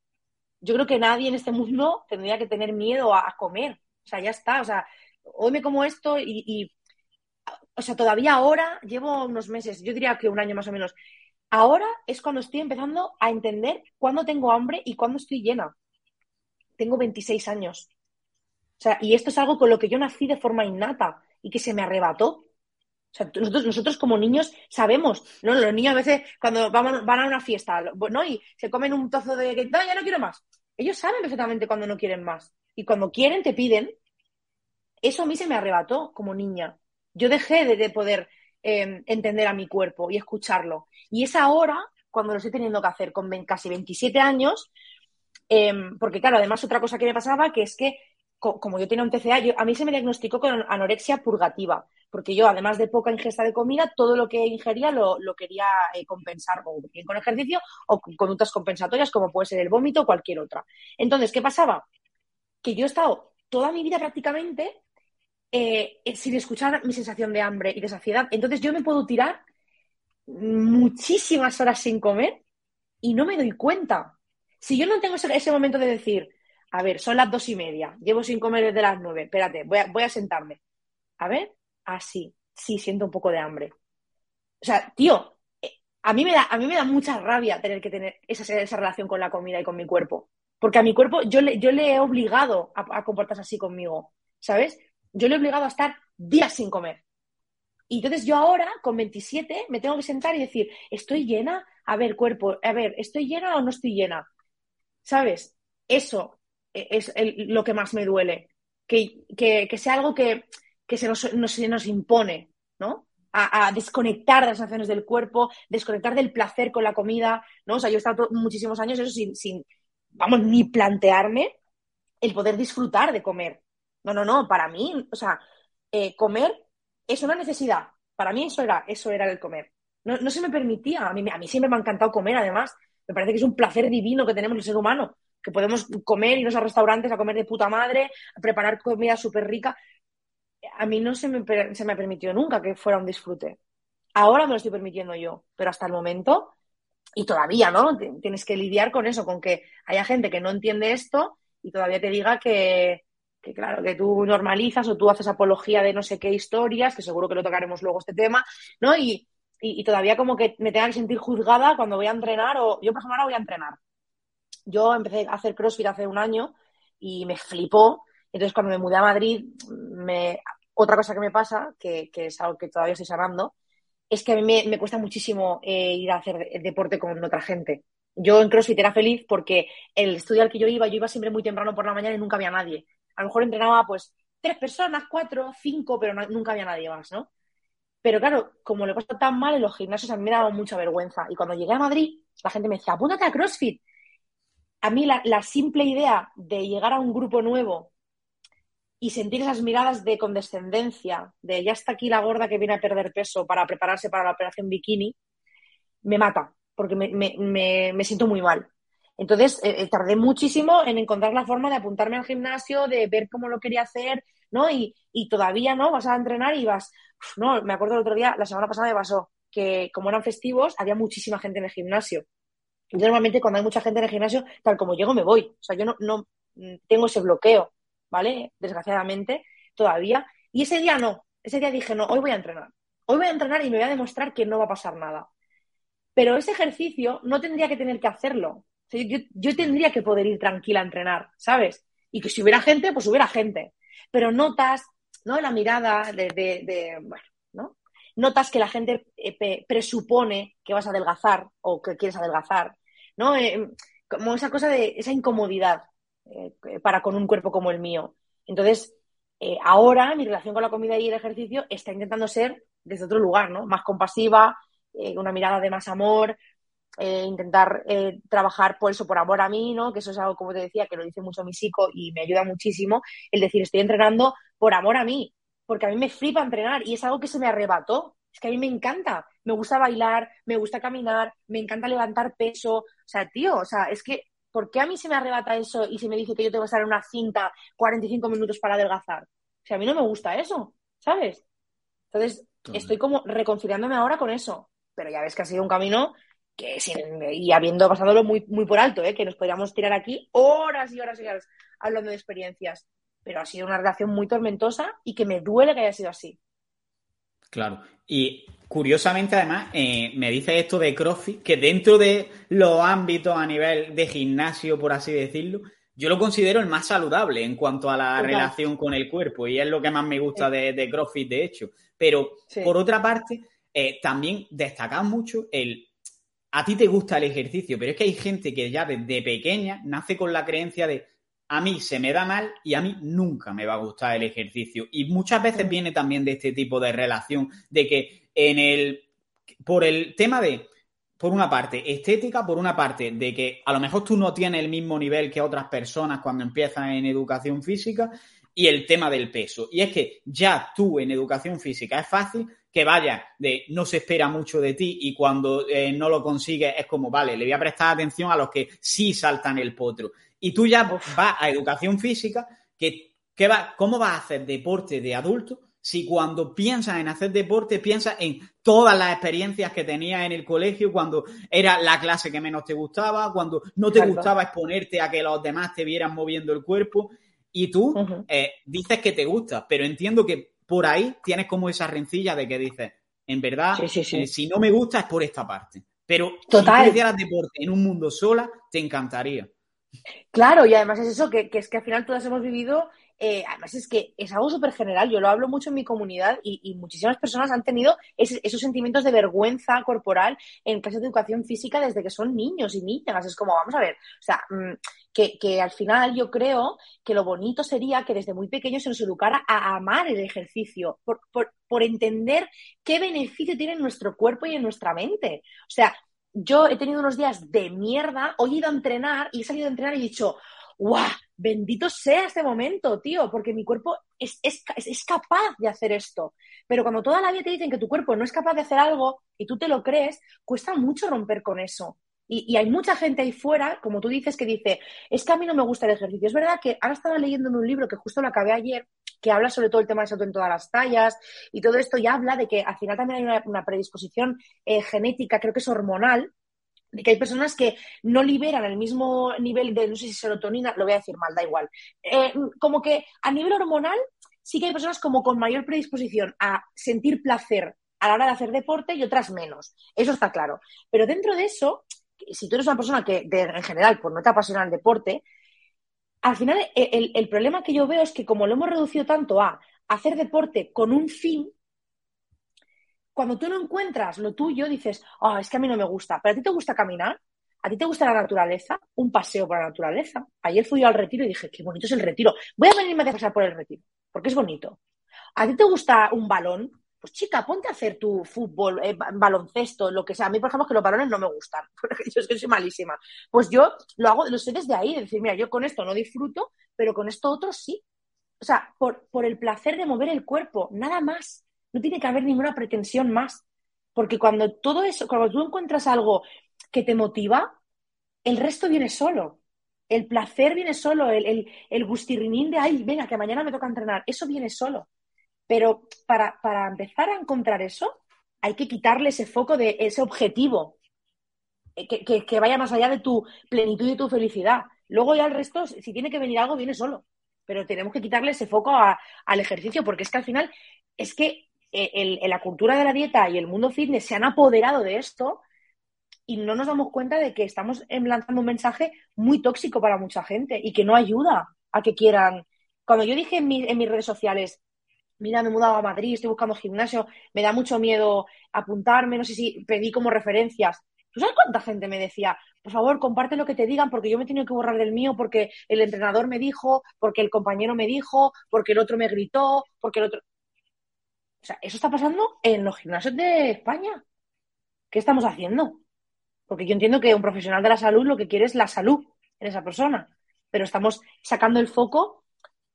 Yo creo que nadie en este mundo tendría que tener miedo a comer. O sea, ya está. O sea, hoy me como esto y, o sea, todavía ahora llevo unos meses, yo diría que un año más o menos. Ahora es cuando estoy empezando a entender cuándo tengo hambre y cuándo estoy llena. Tengo 26 años. O sea, y esto es algo con lo que yo nací de forma innata y que se me arrebató. O sea, nosotros, nosotros como niños sabemos, ¿no? Los niños a veces cuando van, van a una fiesta, ¿no? Y se comen un trozo de no, ya no quiero más. Ellos saben perfectamente cuando no quieren más. Y cuando quieren, te piden eso a mí se me arrebató como niña. Yo dejé de, poder em, entender a mi cuerpo y escucharlo. Y es ahora cuando lo estoy teniendo que hacer con casi 27 años, em, porque claro, además otra cosa que me pasaba, que es que como yo tenía un TCA, a mí se me diagnosticó con anorexia purgativa, porque yo, además de poca ingesta de comida, todo lo que ingería lo, quería eh, compensar, con ejercicio o con conductas compensatorias, como puede ser el vómito o cualquier otra. Entonces, ¿qué pasaba? Que yo he estado toda mi vida prácticamente eh, eh, sin escuchar mi sensación de hambre y de saciedad. Entonces yo me puedo tirar muchísimas horas sin comer y no me doy cuenta. Si yo no tengo ese, momento de decir, a ver, son las dos y media, llevo sin comer desde las nueve, espérate, voy a, voy a sentarme. A ver, así, sí, siento un poco de hambre. O sea, tío, eh, a mí me da, a mí me da mucha rabia tener que tener esa, relación con la comida y con mi cuerpo. Porque a mi cuerpo yo le, yo le he obligado a comportarse así conmigo, ¿sabes? Yo le he obligado a estar días sin comer. Y entonces yo ahora, con 27, me tengo que sentar y decir, ¿estoy llena? A ver, cuerpo, a ver, ¿estoy llena o no estoy llena? ¿Sabes? Eso es lo que más me duele. Que, sea algo que, se, nos, nos impone, ¿no? A, desconectar de las sensaciones del cuerpo, desconectar del placer con la comida, ¿no? O sea, yo he estado muchísimos años eso sin, sin, vamos, ni plantearme el poder disfrutar de comer. No, no, no, para mí, o sea, eh, comer es una necesidad. Para mí eso era, eso era el comer. No, no se me permitía, a mí, siempre me ha encantado comer, además. Me parece que es un placer divino que tenemos el ser humano, que podemos comer, irnos a restaurantes a comer de puta madre, a preparar comida súper rica. A mí no se me, se me permitió nunca que fuera un disfrute. Ahora me lo estoy permitiendo yo, pero hasta el momento, y todavía, ¿no? Tienes que lidiar con eso, con que haya gente que no entiende esto y todavía te diga que, que claro, que tú normalizas o tú haces apología de no sé qué historias, que seguro que lo tocaremos luego este tema, ¿no? Y, y, todavía como que me tenga que sentir juzgada cuando voy a entrenar o yo por ejemplo ahora voy a entrenar. Yo empecé a hacer CrossFit hace un año y me flipó Entonces, cuando me mudé a Madrid, me... otra cosa que me pasa, que, es algo que todavía estoy sanando, es que a mí me, cuesta muchísimo eh, ir a hacer deporte con otra gente. Yo en CrossFit era feliz porque el estudio al que yo iba, yo iba siempre muy temprano por la mañana y nunca había nadie. A lo mejor entrenaba pues tres personas, cuatro, cinco, pero nunca había nadie más, ¿no? Pero claro, como le pasa tan mal en los gimnasios, a mí me daba mucha vergüenza. Y cuando llegué a Madrid, la gente me decía, apúntate a CrossFit. A mí la, simple idea de llegar a un grupo nuevo y sentir esas miradas de condescendencia, de ya está aquí la gorda que viene a perder peso para prepararse para la operación bikini, me mata, porque me, siento muy mal. Entonces, eh, eh, tardé muchísimo en encontrar la forma de apuntarme al gimnasio, de ver cómo lo quería hacer, ¿no? Y, todavía, ¿no? Vas a entrenar y vas, no, me acuerdo el otro día, la semana pasada me pasó que como eran festivos, había muchísima gente en el gimnasio. Yo normalmente cuando hay mucha gente en el gimnasio, tal como llego, me voy. O sea, yo no, no mm, tengo ese bloqueo, ¿vale? Desgraciadamente, todavía. Y ese día no. Ese día dije, no, hoy voy a entrenar. Hoy voy a entrenar y me voy a demostrar que no va a pasar nada. Pero ese ejercicio no tendría que tener que hacerlo. Yo, tendría que poder ir tranquila a entrenar, ¿sabes? Y que si hubiera gente, pues hubiera gente. Pero notas ¿no? La mirada de, bueno, ¿no? Notas que la gente eh, presupone que vas a adelgazar o que quieres adelgazar, ¿no? Eh, como esa cosa de esa incomodidad eh, para con un cuerpo como el mío. Entonces, ahora mi relación con la comida y el ejercicio está intentando ser desde otro lugar, ¿no? Más compasiva, una mirada de más amor, intentar trabajar por eso, por amor a mí, ¿no? Que eso es algo, como te decía, que lo dice mucho mi psico y me ayuda muchísimo, el decir, estoy entrenando por amor a mí, porque a mí me flipa entrenar y es algo que se me arrebató. Es que a mí me encanta, me gusta bailar, me gusta caminar, me encanta levantar peso. O sea, tío, o sea, es que, ¿por qué a mí se me arrebata eso y se me dice que yo tengo que estar en una cinta 45 minutos para adelgazar? O sea, a mí no me gusta eso, ¿sabes? Entonces, estoy como reconciliándome ahora con eso. Pero ya ves que ha sido un camino que, y habiendo pasándolo muy, muy por alto, ¿eh? que nos podríamos tirar aquí horas y horas y horas hablando de experiencias pero ha sido una relación muy tormentosa y que me duele que haya sido así. Claro. Y curiosamente, además, eh, me dice esto de CrossFit, que dentro de los ámbitos a nivel de gimnasio, por así decirlo, yo lo considero el más saludable en cuanto a la relación con el cuerpo y es lo que más me gusta de, CrossFit, de hecho. Pero, por otra parte, eh, también destacar mucho el... A ti te gusta el ejercicio, pero es que hay gente que ya desde pequeña nace con la creencia de a mí se me da mal y a mí nunca me va a gustar el ejercicio. Y muchas veces viene también de este tipo de relación, de que en el, por el tema de, por una parte, estética, por una parte, de que a lo mejor tú no tienes el mismo nivel que otras personas cuando empiezan en educación física, y el tema del peso. Y es que ya tú en educación física es fácil que vayas de no se espera mucho de ti y cuando eh, no lo consigues es como, vale, le voy a prestar atención a los que sí saltan el potro. Y tú ya vas a educación física, que, va, ¿cómo vas a hacer deporte de adulto si cuando piensas en hacer deporte piensas en todas las experiencias que tenías en el colegio, cuando era la clase que menos te gustaba, cuando no te gustaba exponerte a que los demás te vieran moviendo el cuerpo? Y tú eh, dices que te gusta, pero entiendo que por ahí tienes como esa rencilla de que dices, en verdad, eh, si no me gusta es por esta parte. Pero Total. si hicieras deporte en un mundo sola, te encantaría. Claro, y además es eso, que, es que al final todas hemos vivido, eh, además es que es algo súper general, yo lo hablo mucho en mi comunidad y, muchísimas personas han tenido esos sentimientos de vergüenza corporal en clases de educación física desde que son niños y niñas. Es como, vamos a ver, o sea, mm, que, al final yo creo que lo bonito sería que desde muy pequeños se nos educara a amar el ejercicio, por, por entender qué beneficio tiene en nuestro cuerpo y en nuestra mente. O sea, yo he tenido unos días de mierda, hoy he ido a entrenar y he salido a entrenar y he dicho, ¡guau! Bendito sea este momento, tío, porque mi cuerpo es, capaz de hacer esto. Pero cuando toda la vida te dicen que tu cuerpo no es capaz de hacer algo y tú te lo crees, cuesta mucho romper con eso. Y, y, hay mucha gente ahí fuera, como tú dices, que dice, es que a mí no me gusta el ejercicio. Es verdad que ahora estaba leyendo en un libro que justo lo acabé ayer, que habla sobre todo el tema de salto en todas las tallas y todo esto ya habla de que al final también hay una, predisposición eh, genética, creo que es hormonal, que hay personas que no liberan el mismo nivel de, no sé si serotonina, lo voy a decir mal, da igual. Eh, como que a nivel hormonal sí que hay personas como con mayor predisposición a sentir placer a la hora de hacer deporte y otras menos. Eso está claro. Pero dentro de eso, si tú eres una persona que en general pues no te apasiona el deporte, al final el, problema que yo veo es que como lo hemos reducido tanto a hacer deporte con un fin, cuando tú no encuentras lo tuyo, dices, oh, es que a mí no me gusta, pero a ti te gusta caminar, a ti te gusta la naturaleza, un paseo por la naturaleza. Ayer fui yo al retiro y dije, qué bonito es el retiro. Voy a venirme a pasar por el retiro, porque es bonito. ¿A ti te gusta un balón? Pues chica, ponte a hacer tu fútbol, eh, baloncesto, lo que sea. A mí, por ejemplo, que los balones no me gustan, porque yo soy malísima. Pues yo lo hago, lo sé desde ahí, de decir, mira, yo con esto no disfruto, pero con esto otro sí. O sea, por el placer de mover el cuerpo, nada más. No tiene que haber ninguna pretensión más. Porque cuando todo eso, cuando tú encuentras algo que te motiva, el resto viene solo. El placer viene solo, el, el, el gustirrinín de, ay, venga, que mañana me toca entrenar, eso viene solo. Pero para, para empezar a encontrar eso, hay que quitarle ese foco de ese objetivo, eh, que, que, vaya más allá de tu plenitud y tu felicidad. Luego ya el resto, si tiene que venir algo, viene solo. Pero tenemos que quitarle ese foco al ejercicio, porque es que al final es que eh, la cultura de la dieta y el mundo fitness se han apoderado de esto y no nos damos cuenta de que estamos lanzando un mensaje muy tóxico para mucha gente y que no ayuda a que quieran. Cuando yo dije en, en mis redes sociales, mira, me he mudado a Madrid, estoy buscando gimnasio, me da mucho miedo apuntarme, no sé si pedí como referencias. ¿Tú sabes cuánta gente me decía, por favor, comparte lo que te digan porque yo me he tenido que borrar del mío porque el entrenador me dijo, porque el compañero me dijo, porque el otro me gritó, porque el otro... O sea, eso está pasando en los gimnasios de España. ¿Qué estamos haciendo? Porque yo entiendo que un profesional de la salud lo que quiere es la salud en esa persona, pero estamos sacando el foco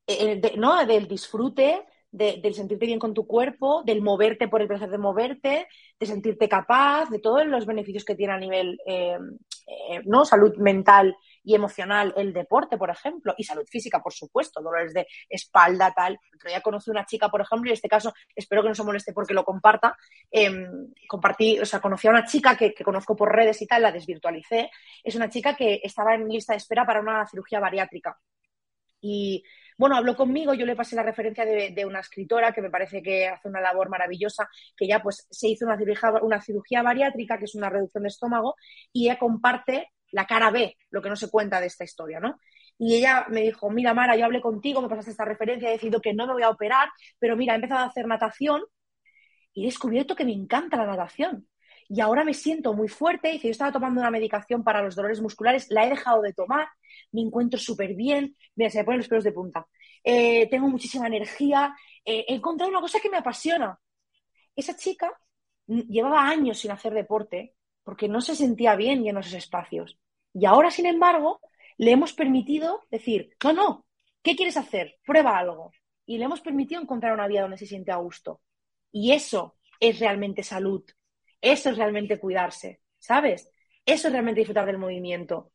eh, ¿no? del disfrute, del sentirte bien con tu cuerpo, del moverte por el placer de moverte, de sentirte capaz, de todos los beneficios que tiene a nivel eh, eh, ¿no? salud mental y emocional el deporte, por ejemplo, y salud física, por supuesto, dolores de espalda, tal. Otro día conocí una chica, por ejemplo, y en este caso espero que no se moleste porque lo comparta. Em, compartí, o sea, conocí a una chica que, conozco por redes y tal, la desvirtualicé. Es una chica que estaba en lista de espera para una cirugía bariátrica. Y bueno, habló conmigo, yo le pasé la referencia de, una escritora que me parece que hace una labor maravillosa, que ya pues se hizo una cirugía, una cirugía bariátrica, que es una reducción de estómago, y ella comparte la cara B, lo que no se cuenta de esta historia, ¿no? Y ella me dijo, mira, Mara, yo hablé contigo, me pasaste esta referencia, he decidido que no me voy a operar, pero mira, he empezado a hacer natación y he descubierto que me encanta la natación. Y ahora me siento muy fuerte. Dice, yo estaba tomando una medicación para los dolores musculares, la he dejado de tomar me encuentro súper bien, mira, se me ponen los pelos de punta, eh, tengo muchísima energía, eh, he encontrado una cosa que me apasiona. Esa chica llevaba años sin hacer deporte porque no se sentía bien en esos espacios. Y ahora, sin embargo, le hemos permitido decir, no, no, ¿qué quieres hacer? Prueba algo. Y le hemos permitido encontrar una vida donde se siente a gusto. Y eso es realmente salud. Eso es realmente cuidarse, ¿sabes? Eso es realmente disfrutar del movimiento.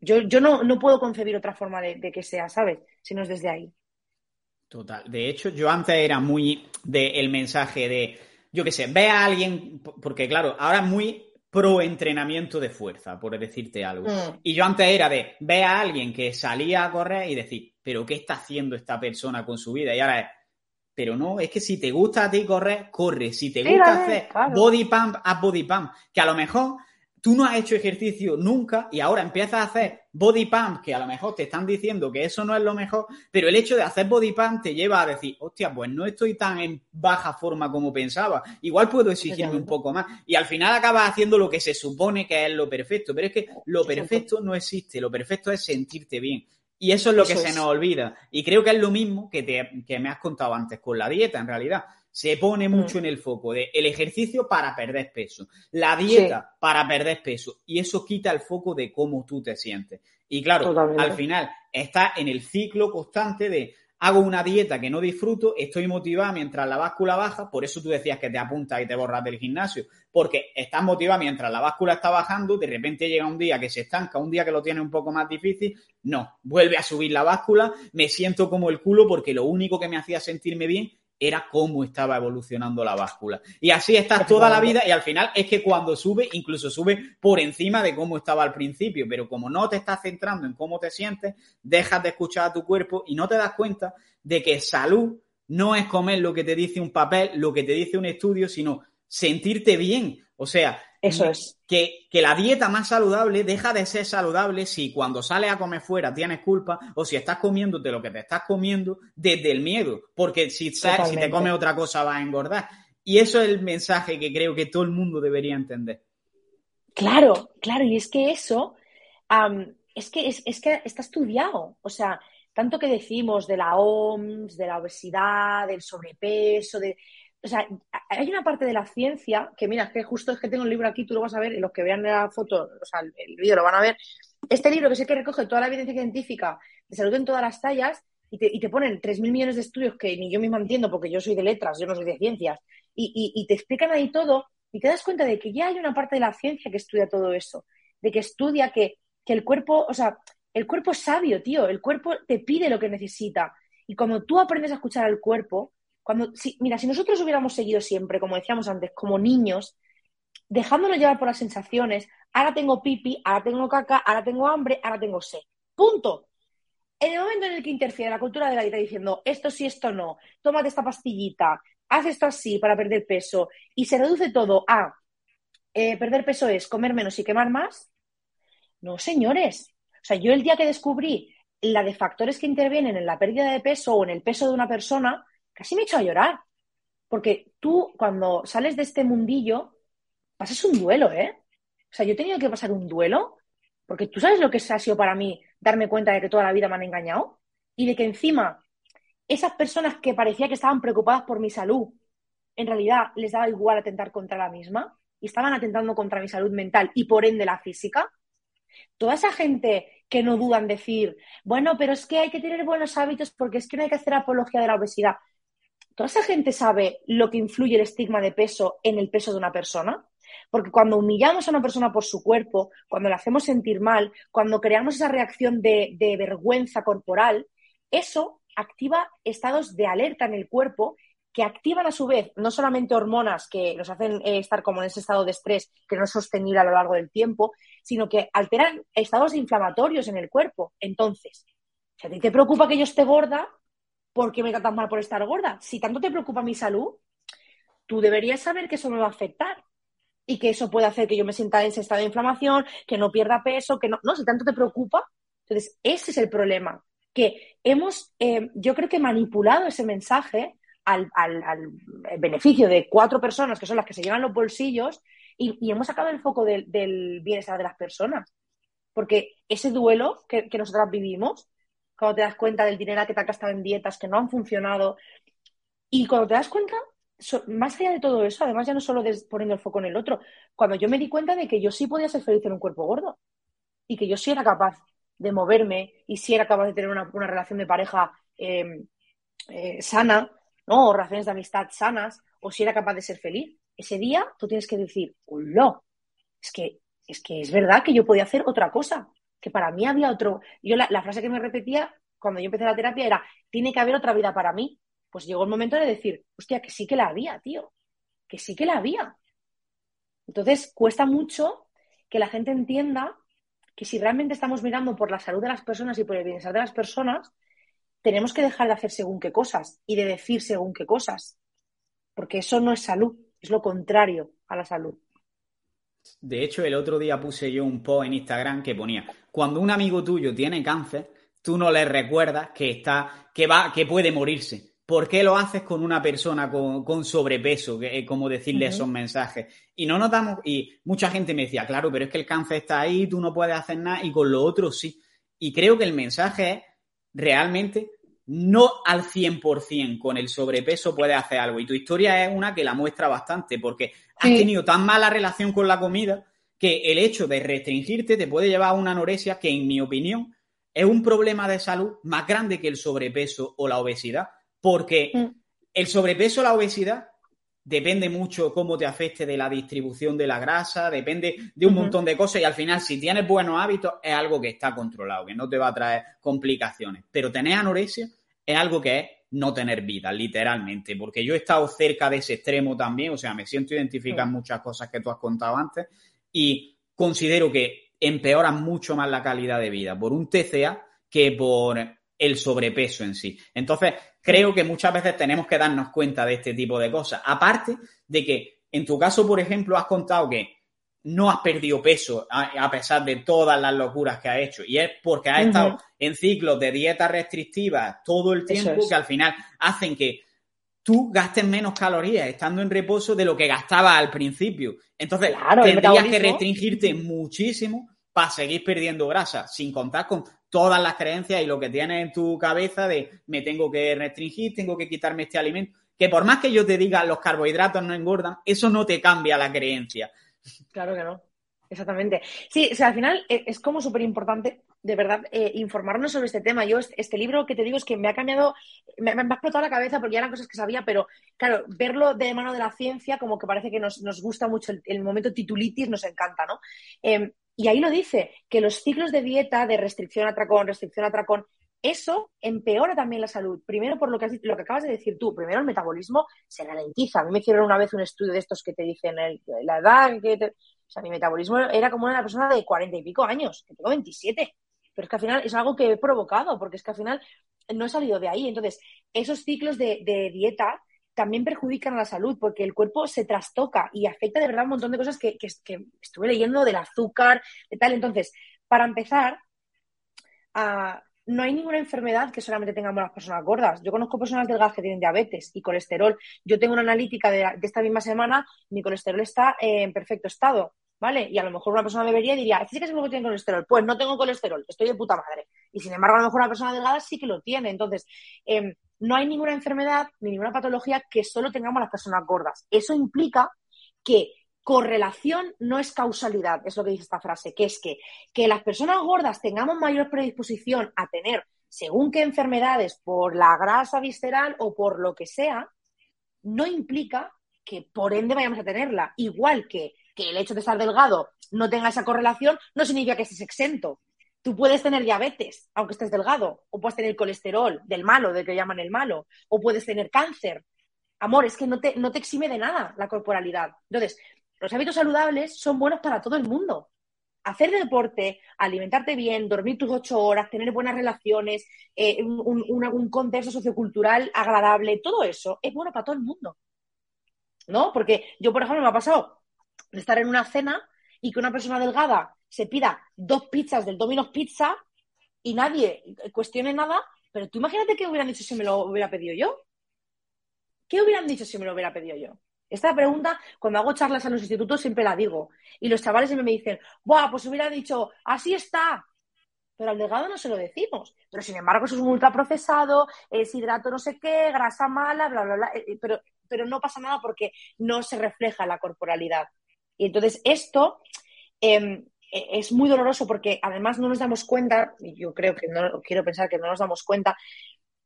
Yo, yo no, no puedo concebir otra forma de, que sea, ¿sabes? Si no es desde ahí. Total. De hecho, yo antes era muy del mensaje de, yo qué sé, ve a alguien, porque claro, ahora muy pro entrenamiento de fuerza, por decirte algo. Mm. Y yo antes era de, ve a alguien que salía a correr y decir, pero ¿qué está haciendo esta persona con su vida? Y ahora es, pero no, es que si te gusta a ti correr, corre. Si te gusta hacer body pump, haz body pump. Que a lo mejor tú no has hecho ejercicio nunca y ahora empiezas a hacer body pump, que a lo mejor te están diciendo que eso no es lo mejor, pero el hecho de hacer body pump te lleva a decir, hostia, pues no estoy tan en baja forma como pensaba, igual puedo exigirme un poco más. Y al final acabas haciendo lo que se supone que es lo perfecto, pero es que lo perfecto no existe, lo perfecto es sentirte bien. Y eso es lo que se nos olvida. Y creo que es lo mismo que, te, que me has contado antes con la dieta, en realidad se pone mm. mucho en el foco de el ejercicio para perder peso, la dieta para perder peso y eso quita el foco de cómo tú te sientes. Y claro, al final está en el ciclo constante de hago una dieta que no disfruto, estoy motivada mientras la báscula baja, por eso tú decías que te apuntas y te borras del gimnasio, porque estás motivada mientras la báscula está bajando, de repente llega un día que se estanca, un día que lo tiene un poco más difícil, no, vuelve a subir la báscula, me siento como el culo porque lo único que me hacía sentirme bien era cómo estaba evolucionando la báscula. Y así estás toda la vida y al final es que cuando sube, incluso sube por encima de cómo estaba al principio, pero como no te estás centrando en cómo te sientes, dejas de escuchar a tu cuerpo y no te das cuenta de que salud no es comer lo que te dice un papel, lo que te dice un estudio, sino sentirte bien. O sea, Eso es. Que, que, la dieta más saludable deja de ser saludable si cuando sales a comer fuera tienes culpa o si estás comiéndote lo que te estás comiendo desde el miedo. Porque si, si te comes otra cosa vas a engordar. Y eso es el mensaje que creo que todo el mundo debería entender. Claro, claro. Y es que eso, es, que, es, es que está estudiado. O sea, tanto que decimos de la OMS, de la obesidad, del sobrepeso, de o sea, hay una parte de la ciencia que, mira, es que justo es que tengo un libro aquí, tú lo vas a ver, y los que vean la foto, o sea, el, vídeo lo van a ver. Este libro que sé que recoge toda la evidencia científica de salud en todas las tallas y te, y te ponen 3.000 millones de estudios que ni yo misma entiendo porque yo soy de letras, yo no soy de ciencias, y, y te explican ahí todo y te das cuenta de que ya hay una parte de la ciencia que estudia todo eso, de que estudia que, que el cuerpo, o sea, el cuerpo es sabio, tío, el cuerpo te pide lo que necesita. Y cuando tú aprendes a escuchar al cuerpo, cuando, si, mira, si nosotros hubiéramos seguido siempre, como decíamos antes, como niños, dejándonos llevar por las sensaciones, ahora tengo pipi, ahora tengo caca, ahora tengo hambre, ahora tengo sed. Punto. En el momento en el que interfiere la cultura de la dieta diciendo esto sí, esto no, tómate esta pastillita, haz esto así para perder peso, y se reduce todo a eh, perder peso es comer menos y quemar más, no, señores. O sea, yo el día que descubrí la de factores que intervienen en la pérdida de peso o en el peso de una persona, casi me he hecho a llorar. Porque tú, cuando sales de este mundillo, pasas un duelo, ¿eh? O sea, yo he tenido que pasar un duelo, porque tú sabes lo que ha sido para mí darme cuenta de que toda la vida me han engañado y de que encima esas personas que parecía que estaban preocupadas por mi salud, en realidad les daba igual atentar contra la misma y estaban atentando contra mi salud mental y por ende la física. Toda esa gente que no dudan decir, bueno, pero es que hay que tener buenos hábitos porque es que no hay que hacer apología de la obesidad. ¿Toda esa gente sabe lo que influye el estigma de peso en el peso de una persona? Porque cuando humillamos a una persona por su cuerpo, cuando la hacemos sentir mal, cuando creamos esa reacción de, vergüenza corporal, eso activa estados de alerta en el cuerpo que activan a su vez no solamente hormonas que nos hacen eh, estar como en ese estado de estrés que no es sostenible a lo largo del tiempo, sino que alteran estados inflamatorios en el cuerpo. Entonces, si a ti te preocupa que yo esté gorda, ¿por qué me tan mal por estar gorda? Si tanto te preocupa mi salud, tú deberías saber que eso me va a afectar y que eso puede hacer que yo me sienta en ese estado de inflamación, que no pierda peso, que no, no, si tanto te preocupa. Entonces, ese es el problema, que hemos, eh, yo creo que manipulado ese mensaje al, beneficio de cuatro personas que son las que se llevan los bolsillos y, hemos sacado el foco del, bienestar de las personas. Porque ese duelo que, que nosotras vivimos cuando te das cuenta del dinero que te ha gastado en dietas que no han funcionado. Y cuando te das cuenta, más allá de todo eso, además ya no solo poniendo el foco en el otro, cuando yo me di cuenta de que yo sí podía ser feliz en un cuerpo gordo y que yo sí era capaz de moverme y sí era capaz de tener una, relación de pareja em, eh, sana, ¿no? O relaciones de amistad sanas, o si era capaz de ser feliz. Ese día tú tienes que decir, ¡Hola! Es que, es que es verdad que yo podía hacer otra cosa que para mí había otro. Yo la, frase que me repetía cuando yo empecé la terapia era: tiene que haber otra vida para mí. Pues llegó el momento de decir, hostia, que sí que la había, tío. Que sí que la había. Entonces, cuesta mucho que la gente entienda que si realmente estamos mirando por la salud de las personas y por el bienestar de las personas, tenemos que dejar de hacer según qué cosas y de decir según qué cosas. Porque eso no es salud, es lo contrario a la salud. De hecho, el otro día puse yo un post en Instagram que ponía, cuando un amigo tuyo tiene cáncer, tú no le recuerdas que está, que va, que puede morirse. ¿Por qué lo haces con una persona con, sobrepeso? Que es como decirle esos mensajes. Y no notamos, y mucha gente me decía, claro, pero es que el cáncer está ahí, tú no puedes hacer nada, y con lo otro sí. Y creo que el mensaje es realmente no al 100% con el sobrepeso puedes hacer algo. Y tu historia es una que la muestra bastante, porque has tenido tan mala relación con la comida que el hecho de restringirte te puede llevar a una anorexia que, en mi opinión, es un problema de salud más grande que el sobrepeso o la obesidad. Porque mm. el sobrepeso o la obesidad depende mucho cómo te afecte de la distribución de la grasa, depende de un montón de cosas y al final si tienes buenos hábitos es algo que está controlado, que no te va a traer complicaciones. Pero tener anorexia es algo que es no tener vida, literalmente, porque yo he estado cerca de ese extremo también, o sea, me siento identificado en muchas cosas que tú has contado antes y considero que empeora mucho más la calidad de vida por un TCA que por el sobrepeso en sí. Entonces, creo que muchas veces tenemos que darnos cuenta de este tipo de cosas. Aparte de que, en tu caso, por ejemplo, has contado que no has perdido peso a, pesar de todas las locuras que has hecho. Y es porque has estado en ciclos de dietas restrictivas todo el tiempo que al final hacen que tú gastes menos calorías estando en reposo de lo que gastabas al principio. Entonces, tendrías que restringirte muchísimo para seguir perdiendo grasa, sin contar con todas las creencias y lo que tienes en tu cabeza de me tengo que restringir, tengo que quitarme este alimento. Que por más que yo te diga los carbohidratos no engordan, eso no te cambia la creencia. Claro que no. Exactamente. Sí, o sea, al final eh, es como súper importante, de verdad, eh, informarnos sobre este tema. Yo, este libro que te digo es que me ha cambiado, me, ha explotado la cabeza porque ya eran cosas que sabía, pero claro, verlo de mano de la ciencia, como que parece que nos, gusta mucho el, momento titulitis, nos encanta, ¿no? Em, y ahí lo dice, que los ciclos de dieta, de restricción a restricción a tracón, eso empeora también la salud. Primero, por lo que, lo que acabas de decir tú, primero el metabolismo se ralentiza. A mí me hicieron una vez un estudio de estos que te dicen la edad, que o sea, mi metabolismo era como una persona de cuarenta y pico años, que tengo 27. Pero es que al final es algo que he provocado, porque es que al final no he salido de ahí. Entonces, esos ciclos de, dieta también perjudican a la salud porque el cuerpo se trastoca y afecta de verdad un montón de cosas que, que, que estuve leyendo del azúcar, de tal. Entonces, para empezar, a, no hay ninguna enfermedad que solamente tengamos las personas gordas. Yo conozco personas delgadas que tienen diabetes y colesterol. Yo tengo una analítica de, esta misma semana, mi colesterol está en perfecto estado, ¿vale? Y a lo mejor una persona me vería y diría, ¿sí que seguro que tiene colesterol? Pues no tengo colesterol, estoy de puta madre. Y sin embargo, a lo mejor una persona delgada sí que lo tiene. Entonces, em, no hay ninguna enfermedad ni ninguna patología que solo tengamos las personas gordas. Eso implica que correlación no es causalidad, es lo que dice esta frase, que es que, que las personas gordas tengamos mayor predisposición a tener según qué enfermedades por la grasa visceral o por lo que sea, no implica que por ende vayamos a tenerla. Igual que, que el hecho de estar delgado no tenga esa correlación, no significa que estés exento. Tú puedes tener diabetes, aunque estés delgado, o puedes tener colesterol del malo, del que llaman el malo, o puedes tener cáncer. Amor, es que no te, no te exime de nada la corporalidad. Entonces, los hábitos saludables son buenos para todo el mundo. Hacer deporte, alimentarte bien, dormir tus ocho horas, tener buenas relaciones, eh, un, contexto sociocultural agradable, todo eso es bueno para todo el mundo. ¿No? Porque yo, por ejemplo, me ha pasado de estar en una cena y que una persona delgada se pida dos pizzas del Domino's Pizza y nadie cuestione nada, pero tú imagínate qué hubieran dicho si me lo hubiera pedido yo. ¿Qué hubieran dicho si me lo hubiera pedido yo? Esta pregunta, cuando hago charlas en los institutos, siempre la digo. Y los chavales siempre me dicen, ¡buah! Pues hubiera dicho, así está. Pero al delgado no se lo decimos. Pero sin embargo, eso es un ultraprocesado, es hidrato no sé qué, grasa mala, bla, bla, bla. Eh, pero, pero no pasa nada porque no se refleja la corporalidad. Y entonces esto em, e, es muy doloroso porque además no nos damos cuenta, y yo creo que no quiero pensar que no nos damos cuenta,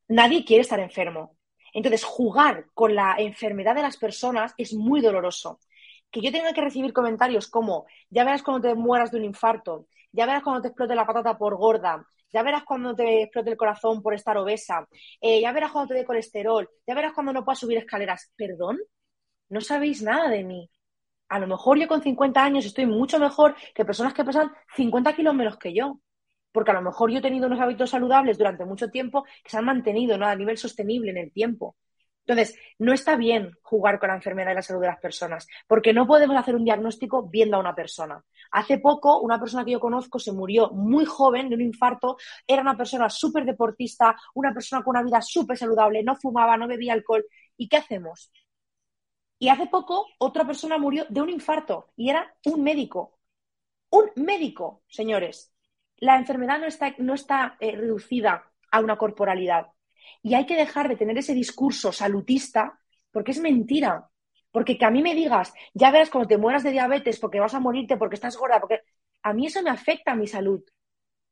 nadie quiere estar enfermo. Entonces, jugar con la enfermedad de las personas es muy doloroso. Que yo tenga que recibir comentarios como, ya verás cuando te mueras de un infarto, ya verás cuando te explote la patata por gorda, ya verás cuando te explote el corazón por estar obesa, eh, ya verás cuando te dé colesterol, ya verás cuando no puedas subir escaleras. ¿Perdón? No sabéis nada de mí. A lo mejor yo con 50 años estoy mucho mejor que personas que pesan 50 kilos menos que yo porque a lo mejor yo he tenido unos hábitos saludables durante mucho tiempo que se han mantenido a nivel sostenible en el tiempo. Entonces, no está bien jugar con la enfermedad y la salud de las personas, porque no podemos hacer un diagnóstico viendo a una persona. Hace poco, una persona que yo conozco se murió muy joven de un infarto, era una persona súper deportista, una persona con una vida súper saludable, no fumaba, no bebía alcohol. ¿Y qué hacemos? Y hace poco, otra persona murió de un infarto y era un médico. Un médico, señores la enfermedad no está, no está eh, reducida a una corporalidad. Y hay que dejar de tener ese discurso salutista porque es mentira. Porque que a mí me digas, ya verás cuando te mueras de diabetes porque vas a morirte, porque estás gorda, porque a mí eso me afecta a mi salud.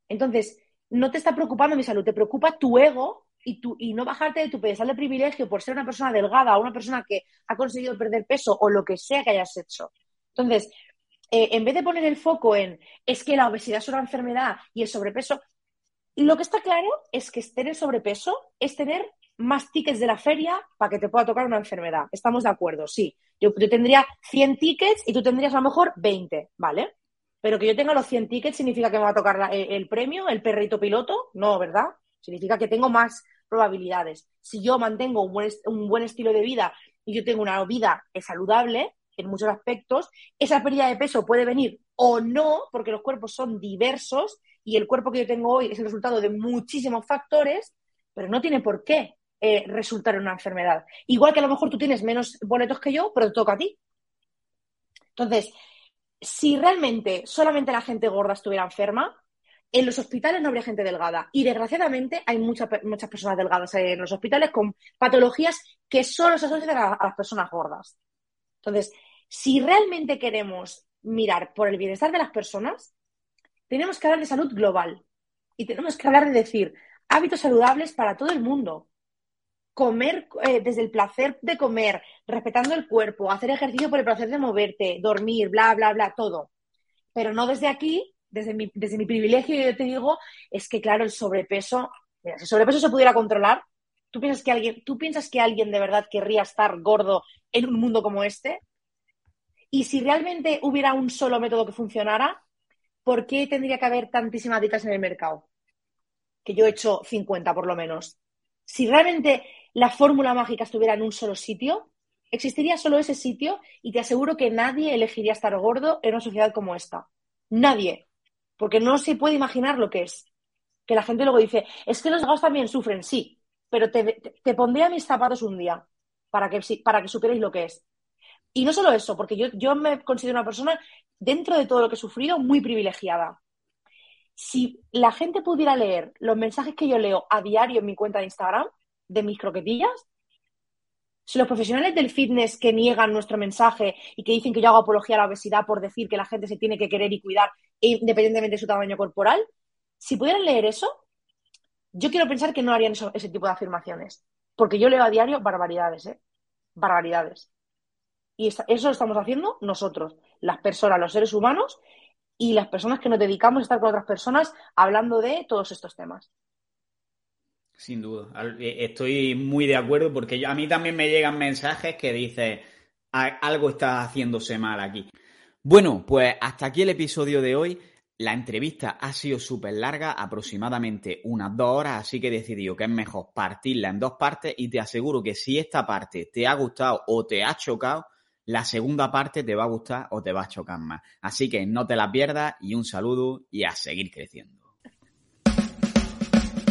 Entonces, no te está preocupando mi salud, te preocupa tu ego y, tu, y no bajarte de tu pedestal de privilegio por ser una persona delgada o una persona que ha conseguido perder peso o lo que sea que hayas hecho. Entonces, eh, en vez de poner el foco en es que la obesidad es una enfermedad y el sobrepeso, lo que está claro es que tener sobrepeso es tener más tickets de la feria para que te pueda tocar una enfermedad. ¿Estamos de acuerdo? Sí. Yo, tendría 100 tickets y tú tendrías a lo mejor 20, ¿vale? Pero que yo tenga los 100 tickets significa que me va a tocar el, premio, el perrito piloto. No, ¿verdad? Significa que tengo más probabilidades. Si yo mantengo un buen, un buen estilo de vida y yo tengo una vida saludable, en muchos aspectos. Esa pérdida de peso puede venir o no, porque los cuerpos son diversos y el cuerpo que yo tengo hoy es el resultado de muchísimos factores, pero no tiene por qué eh, resultar en una enfermedad. Igual que a lo mejor tú tienes menos boletos que yo, pero te toca a ti. Entonces, si realmente solamente la gente gorda estuviera enferma, en los hospitales no habría gente delgada. Y desgraciadamente hay muchas muchas personas delgadas en los hospitales con patologías que solo se asocian a, las personas gordas. Entonces, si realmente queremos mirar por el bienestar de las personas, tenemos que hablar de salud global. Y tenemos que hablar de decir hábitos saludables para todo el mundo. Comer eh, desde el placer de comer, respetando el cuerpo, hacer ejercicio por el placer de moverte, dormir, bla, bla, bla, todo. Pero no desde aquí desde mi, desde mi privilegio, yo te digo, es que, claro, el sobrepeso, mira, si el sobrepeso se pudiera controlar, ¿tú piensas, que alguien, ¿tú piensas que alguien de verdad querría estar gordo en un mundo como este? Y si realmente hubiera un solo método que funcionara, ¿por qué tendría que haber tantísimas dietas en el mercado? Que yo he hecho 50 por lo menos. Si realmente la fórmula mágica estuviera en un solo sitio, existiría solo ese sitio y te aseguro que nadie elegiría estar gordo en una sociedad como esta. Nadie porque no se puede imaginar lo que es. Que la gente luego dice, es que los delgados también sufren, sí, pero te, te, pondré a mis zapatos un día para que, para que supierais lo que es. Y no solo eso, porque yo, yo me considero una persona, dentro de todo lo que he sufrido, muy privilegiada. Si la gente pudiera leer los mensajes que yo leo a diario en mi cuenta de Instagram, de mis croquetillas, si los profesionales del fitness que niegan nuestro mensaje y que dicen que yo hago apología a la obesidad por decir que la gente se tiene que querer y cuidar independientemente de su tamaño corporal, si pudieran leer eso, yo quiero pensar que no harían ese tipo de afirmaciones. Porque yo leo a diario barbaridades, ¿eh? Barbaridades. Y eso lo estamos haciendo nosotros, las personas, los seres humanos y las personas que nos dedicamos a estar con otras personas hablando de todos estos temas. Sin duda. Eh, estoy muy de acuerdo porque a mí también me llegan mensajes que dicen algo está haciéndose mal aquí. Bueno, pues hasta aquí el episodio de hoy. La entrevista ha sido súper larga, aproximadamente unas dos horas, así que he decidido que es mejor partirla en dos partes y te aseguro que si esta parte te ha gustado o te ha chocado, la segunda parte te va a gustar o te va a chocar más. Así que no te la pierdas y un saludo y a seguir creciendo.